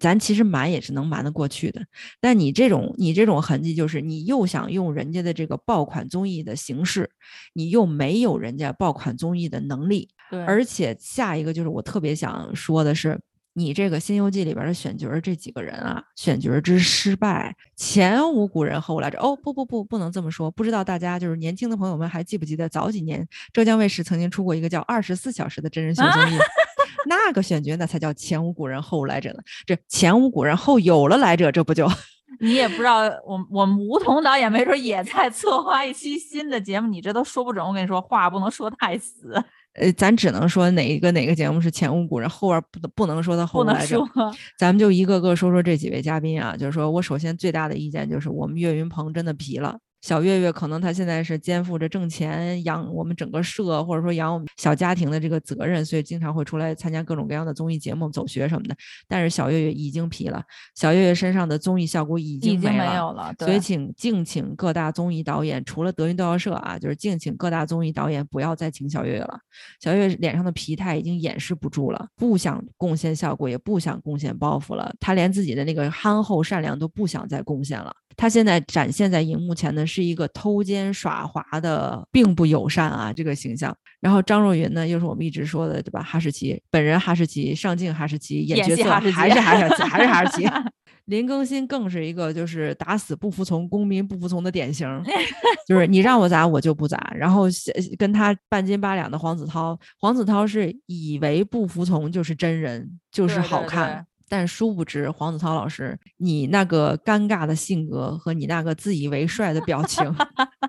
咱其实瞒也是能瞒得过去的。但你这种你这种痕迹，就是你又想用人家的这个爆款综艺的形式，你又没有人家爆款综艺的能力，对，而且下一个就是我特别想说的是，你这个《新游记》里边的选角儿这几个人啊，选角儿之失败，前无古人后无来者。哦，不不不，不能这么说。不知道大家就是年轻的朋友们还记不记得，早几年浙江卫视曾经出过一个叫《二十四小时》的真人秀综艺。那个选角那才叫前无古人后无来者呢。这前无古人后有了来者，这不就？你也不知道，我我们吴彤导演没准也在策划一期新的节目，你这都说不准。我跟你说，话不能说太死。呃，咱只能说哪一个哪个节目是前无古人，后边不能不能说他后来说。咱们就一个个说说这几位嘉宾啊，就是说我首先最大的意见就是，我们岳云鹏真的皮了。小月月可能他现在是肩负着挣钱养我们整个社，或者说养我们小家庭的这个责任，所以经常会出来参加各种各样的综艺节目、走学什么的。但是小月月已经疲了，小月月身上的综艺效果已经没有了，所以请敬请各大综艺导演，除了德云逗笑社啊，就是敬请各大综艺导演不要再请小月月了。小月月脸上的疲态已经掩饰不住了，不想贡献效果，也不想贡献包袱了。他连自己的那个憨厚善良都不想再贡献了。他现在展现在荧幕前的是一个偷奸耍滑的，并不友善啊这个形象。然后张若昀呢，又是我们一直说的对吧？哈士奇本人哈士奇，上镜哈士奇，演角色还是哈士 奇，还是哈士奇。林更新更是一个就是打死不服从、公民不服从的典型，就是你让我咋我就不咋。然后跟他半斤八两的黄子韬，黄子韬是以为不服从就是真人，就是好看。但殊不知，黄子韬老师，你那个尴尬的性格和你那个自以为帅的表情，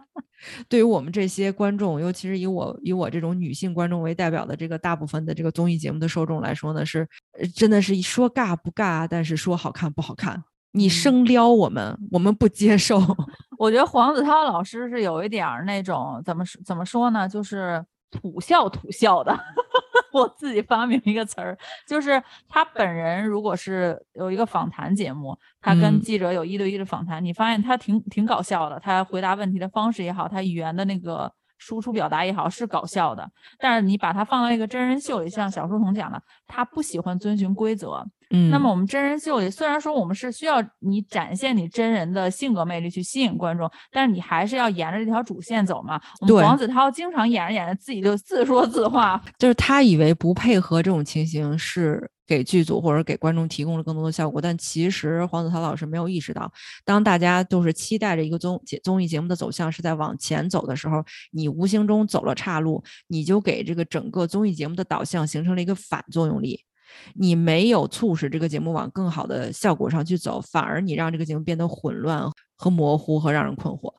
对于我们这些观众，尤其是以我以我这种女性观众为代表的这个大部分的这个综艺节目的受众来说呢，是真的是说尬不尬，但是说好看不好看。你生撩我们，我们不接受。我觉得黄子韬老师是有一点那种怎么怎么说呢，就是土笑土笑的。我自己发明一个词儿，就是他本人如果是有一个访谈节目，他跟记者有一对一的访谈，你发现他挺挺搞笑的，他回答问题的方式也好，他语言的那个输出表达也好是搞笑的。但是你把他放到一个真人秀里，像小书童讲的，他不喜欢遵循规则。嗯，那么我们真人秀里，虽然说我们是需要你展现你真人的性格魅力去吸引观众，但是你还是要沿着这条主线走嘛。我们黄子韬经常演着演着自己就自说自话，就是他以为不配合这种情形是给剧组或者给观众提供了更多的效果，但其实黄子韬老师没有意识到，当大家都是期待着一个综节综艺节目的走向是在往前走的时候，你无形中走了岔路，你就给这个整个综艺节目的导向形成了一个反作用力。你没有促使这个节目往更好的效果上去走，反而你让这个节目变得混乱和模糊和让人困惑。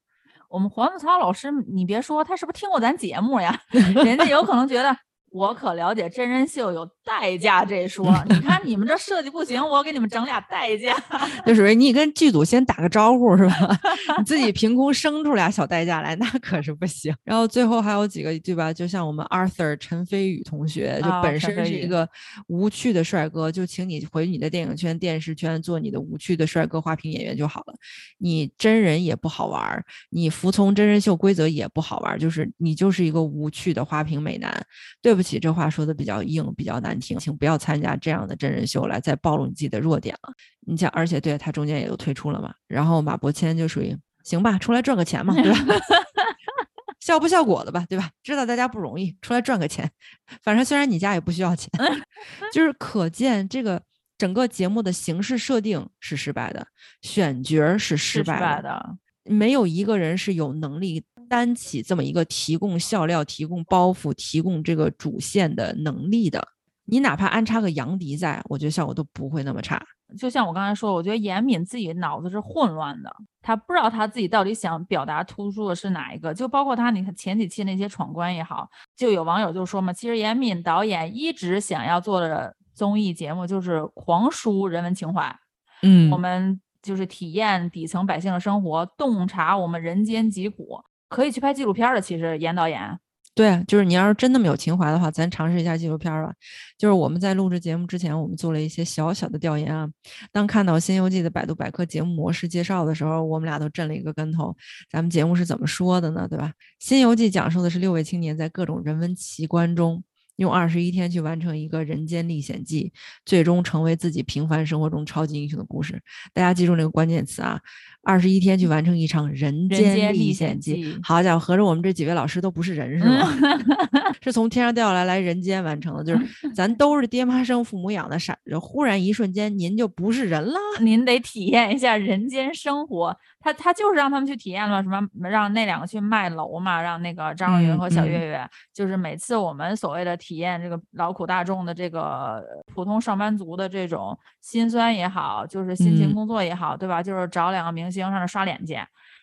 我们黄子韬老师，你别说，他是不是听过咱节目呀？人家有可能觉得。我可了解真人秀有代价这说，你看你们这设计不行，我给你们整俩代价。就属于你跟剧组先打个招呼是吧？你自己凭空生出俩小代价来，那可是不行。然后最后还有几个对吧？就像我们 Arthur 陈飞宇同学，就本身是一个无趣的帅哥，就请你回你的电影圈、电视圈做你的无趣的帅哥花瓶演员就好了。你真人也不好玩，你服从真人秀规则也不好玩，就是你就是一个无趣的花瓶美男，对。对不起，这话说的比较硬，比较难听，请不要参加这样的真人秀来再暴露你自己的弱点了。你想，而且对他中间也都退出了嘛。然后马伯骞就属于行吧，出来赚个钱嘛，对吧？效不效果的吧，对吧？知道大家不容易，出来赚个钱。反正虽然你家也不需要钱，就是可见这个整个节目的形式设定是失败的，选角是失败的，没有一个人是有能力。担起这么一个提供笑料、提供包袱、提供这个主线的能力的，你哪怕安插个杨迪在，我觉得效果都不会那么差。就像我刚才说，我觉得严敏自己脑子是混乱的，他不知道他自己到底想表达突出的是哪一个。就包括他，你看前几期那些闯关也好，就有网友就说嘛，其实严敏导演一直想要做的综艺节目就是狂输人文情怀，嗯，我们就是体验底层百姓的生活，洞察我们人间疾苦。可以去拍纪录片的，其实严导演，对，就是你要是真那么有情怀的话，咱尝试一下纪录片吧。就是我们在录制节目之前，我们做了一些小小的调研啊。当看到《新游记》的百度百科节目模式介绍的时候，我们俩都震了一个跟头。咱们节目是怎么说的呢？对吧？《新游记》讲述的是六位青年在各种人文奇观中。用二十一天去完成一个人间历险记，最终成为自己平凡生活中超级英雄的故事。大家记住那个关键词啊！二十一天去完成一场人间历险记。好家伙，合着我们这几位老师都不是人是吗？是从天上掉下来来人间完成的。就是 咱都是爹妈生父母养的，傻，忽然一瞬间您就不是人了。您得体验一下人间生活。他他就是让他们去体验了什么？让那两个去卖楼嘛？让那个张若昀和小岳岳，就是每次我们所谓的。体验这个劳苦大众的这个普通上班族的这种辛酸也好，就是辛勤嗯工作也好，对吧？就是找两个明星上那刷脸去，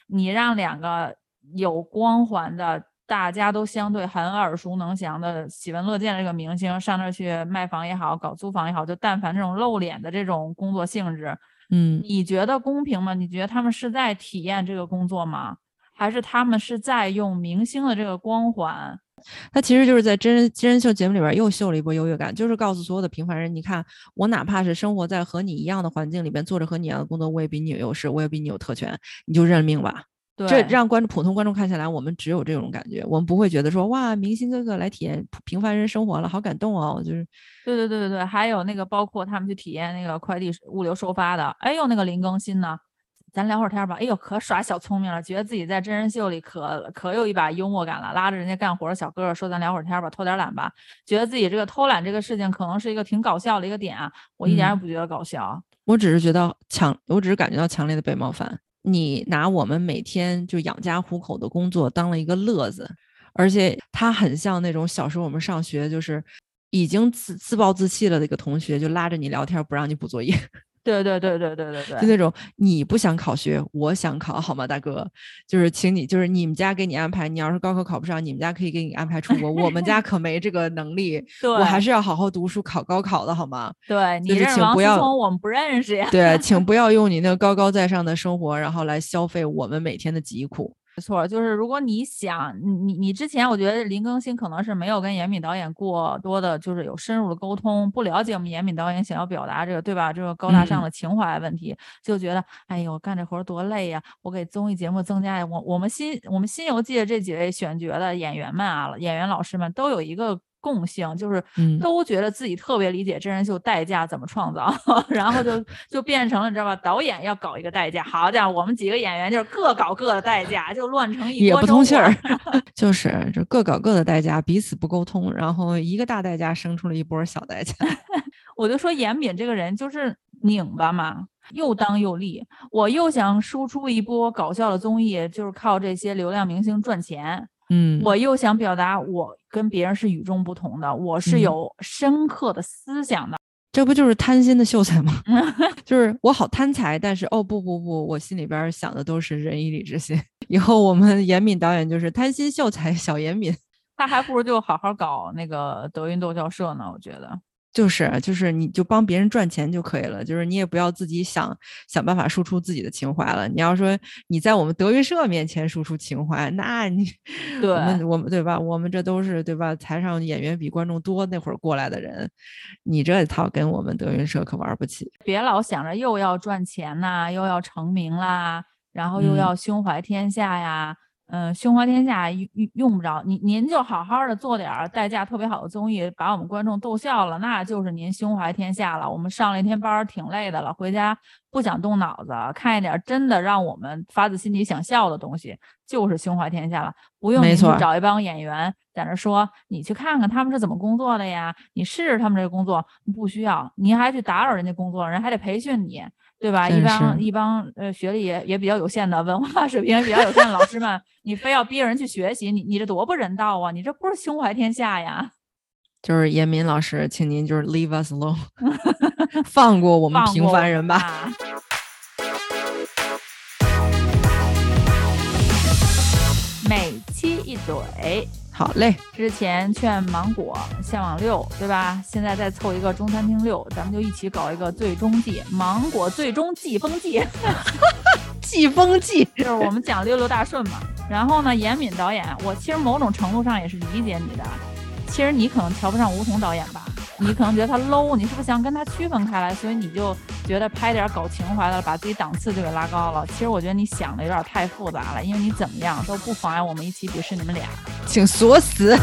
你让两个有光环的。大家都相对很耳熟能详的、喜闻乐见的这个明星上那儿去卖房也好，搞租房也好，就但凡这种露脸的这种工作性质，嗯，你觉得公平吗？你觉得他们是在体验这个工作吗？还是他们是在用明星的这个光环？他其实就是在真人真人秀节目里边又秀了一波优越感，就是告诉所有的平凡人，你看我哪怕是生活在和你一样的环境里边，做着和你一样的工作，我也比你有优势，我也比你有特权，你就认命吧。对，这让观众普通观众看下来，我们只有这种感觉，我们不会觉得说哇，明星哥哥来体验平凡人生活了，好感动哦，就是对对对对对，还有那个包括他们去体验那个快递物流收发的，哎呦那个林更新呢，咱聊会儿天儿吧，哎呦可耍小聪明了，觉得自己在真人秀里可可有一把幽默感了，拉着人家干活的小哥哥说咱聊会儿天儿吧，偷点懒吧，觉得自己这个偷懒这个事情可能是一个挺搞笑的一个点啊，我一点也嗯不觉得搞笑。我只是觉得强，我只是感觉到强烈的被冒犯。你拿我们每天就养家糊口的工作当了一个乐子，而且他很像那种小时候我们上学就是已经自自暴自弃了的一个同学，就拉着你聊天不让你补作业，对对对对对对对，就那种你不想考学，我想考，好吗，大哥？就是请你，就是你们家给你安排，你要是高考考不上，你们家可以给你安排出国，我们家可没这个能力，对，我还是要好好读书考高考的，好吗？对你就是认识王思请不要聪，我们不认识呀。对，请不要用你那高高在上的生活，然后来消费我们每天的疾苦。没错，就是如果你想，你你你之前，我觉得林更新可能是没有跟严敏导演过多的，就是有深入的沟通，不了解我们严敏导演想要表达这个，对吧？这个高大上嗯的情怀问题，就觉得，哎呦，干这活儿多累呀！我给综艺节目增加，我我们新我们新游记的这几位选角的演员们啊，演员老师们都有一个共性，就是嗯都觉得自己特别理解真人秀代价怎么创造，然后就就变成了，你知道吧？导演要搞一个代价，好家伙，我们几个演员就是各搞各的代价，就乱成一也锅粥不通气儿，就是这各搞各的代价，彼此不沟通，然后一个大代价生出了一波小代价。我就说严敏这个人就是拧巴嘛，又当又立。我又想输出一波搞笑的综艺，就是靠这些流量明星赚钱。嗯，我又想表达我跟别人是与众不同的，我是嗯有深刻的思想的。这不就是贪心的秀才吗？就是我好贪财，但是哦不不不，我心里边想的都是仁义礼智信。以后我们严敏导演就是贪心秀才小严敏。他还不如就好好搞那个德云逗笑社呢，我觉得。就是就是，你就帮别人赚钱就可以了，就是你也不要自己想想办法输出自己的情怀了。你要说你在我们德云社面前输出情怀，那你对 我们我们对吧？我们这都是对吧？台上演员比观众多那会儿过来的人，你这套跟我们德云社可玩不起。别老想着又要赚钱呐，又要成名啦，然后又嗯要胸怀天下呀。嗯，胸怀天下用用用不着您，您就好好的做点儿代价特别好的综艺，把我们观众逗笑了，那就是您胸怀天下了。我们上了一天班挺累的了，回家不想动脑子，看一点真的让我们发自心底想笑的东西，就是胸怀天下了。不用您去找一帮演员在那说，你去看看他们是怎么工作的呀，你试试他们这个工作，不需要，您还去打扰人家工作，人还得培训你。对吧？一帮一帮呃学历也也比较有限的文化水平也比较有限的老师们，你非要逼人去学习，你你这多不人道啊！你这不是胸怀天下呀？就是严敏老师，请您就是 leave us alone，放过我们平凡人吧。每期一怼，好嘞，之前劝芒果、向往六，对吧？现在再凑一个中餐厅六，咱们就一起搞一个最终季，芒果最终季风季。季风季，就是我们讲六六大顺嘛。然后呢，严敏导演，我其实某种程度上也是理解你的。其实你可能瞧不上吴彤导演吧，你可能觉得他 low，你是不是想跟他区分开来？所以你就觉得拍点搞情怀的，把自己档次就给拉高了。其实我觉得你想的有点太复杂了，因为你怎么样都不妨碍我们一起鄙视你们俩。请锁死。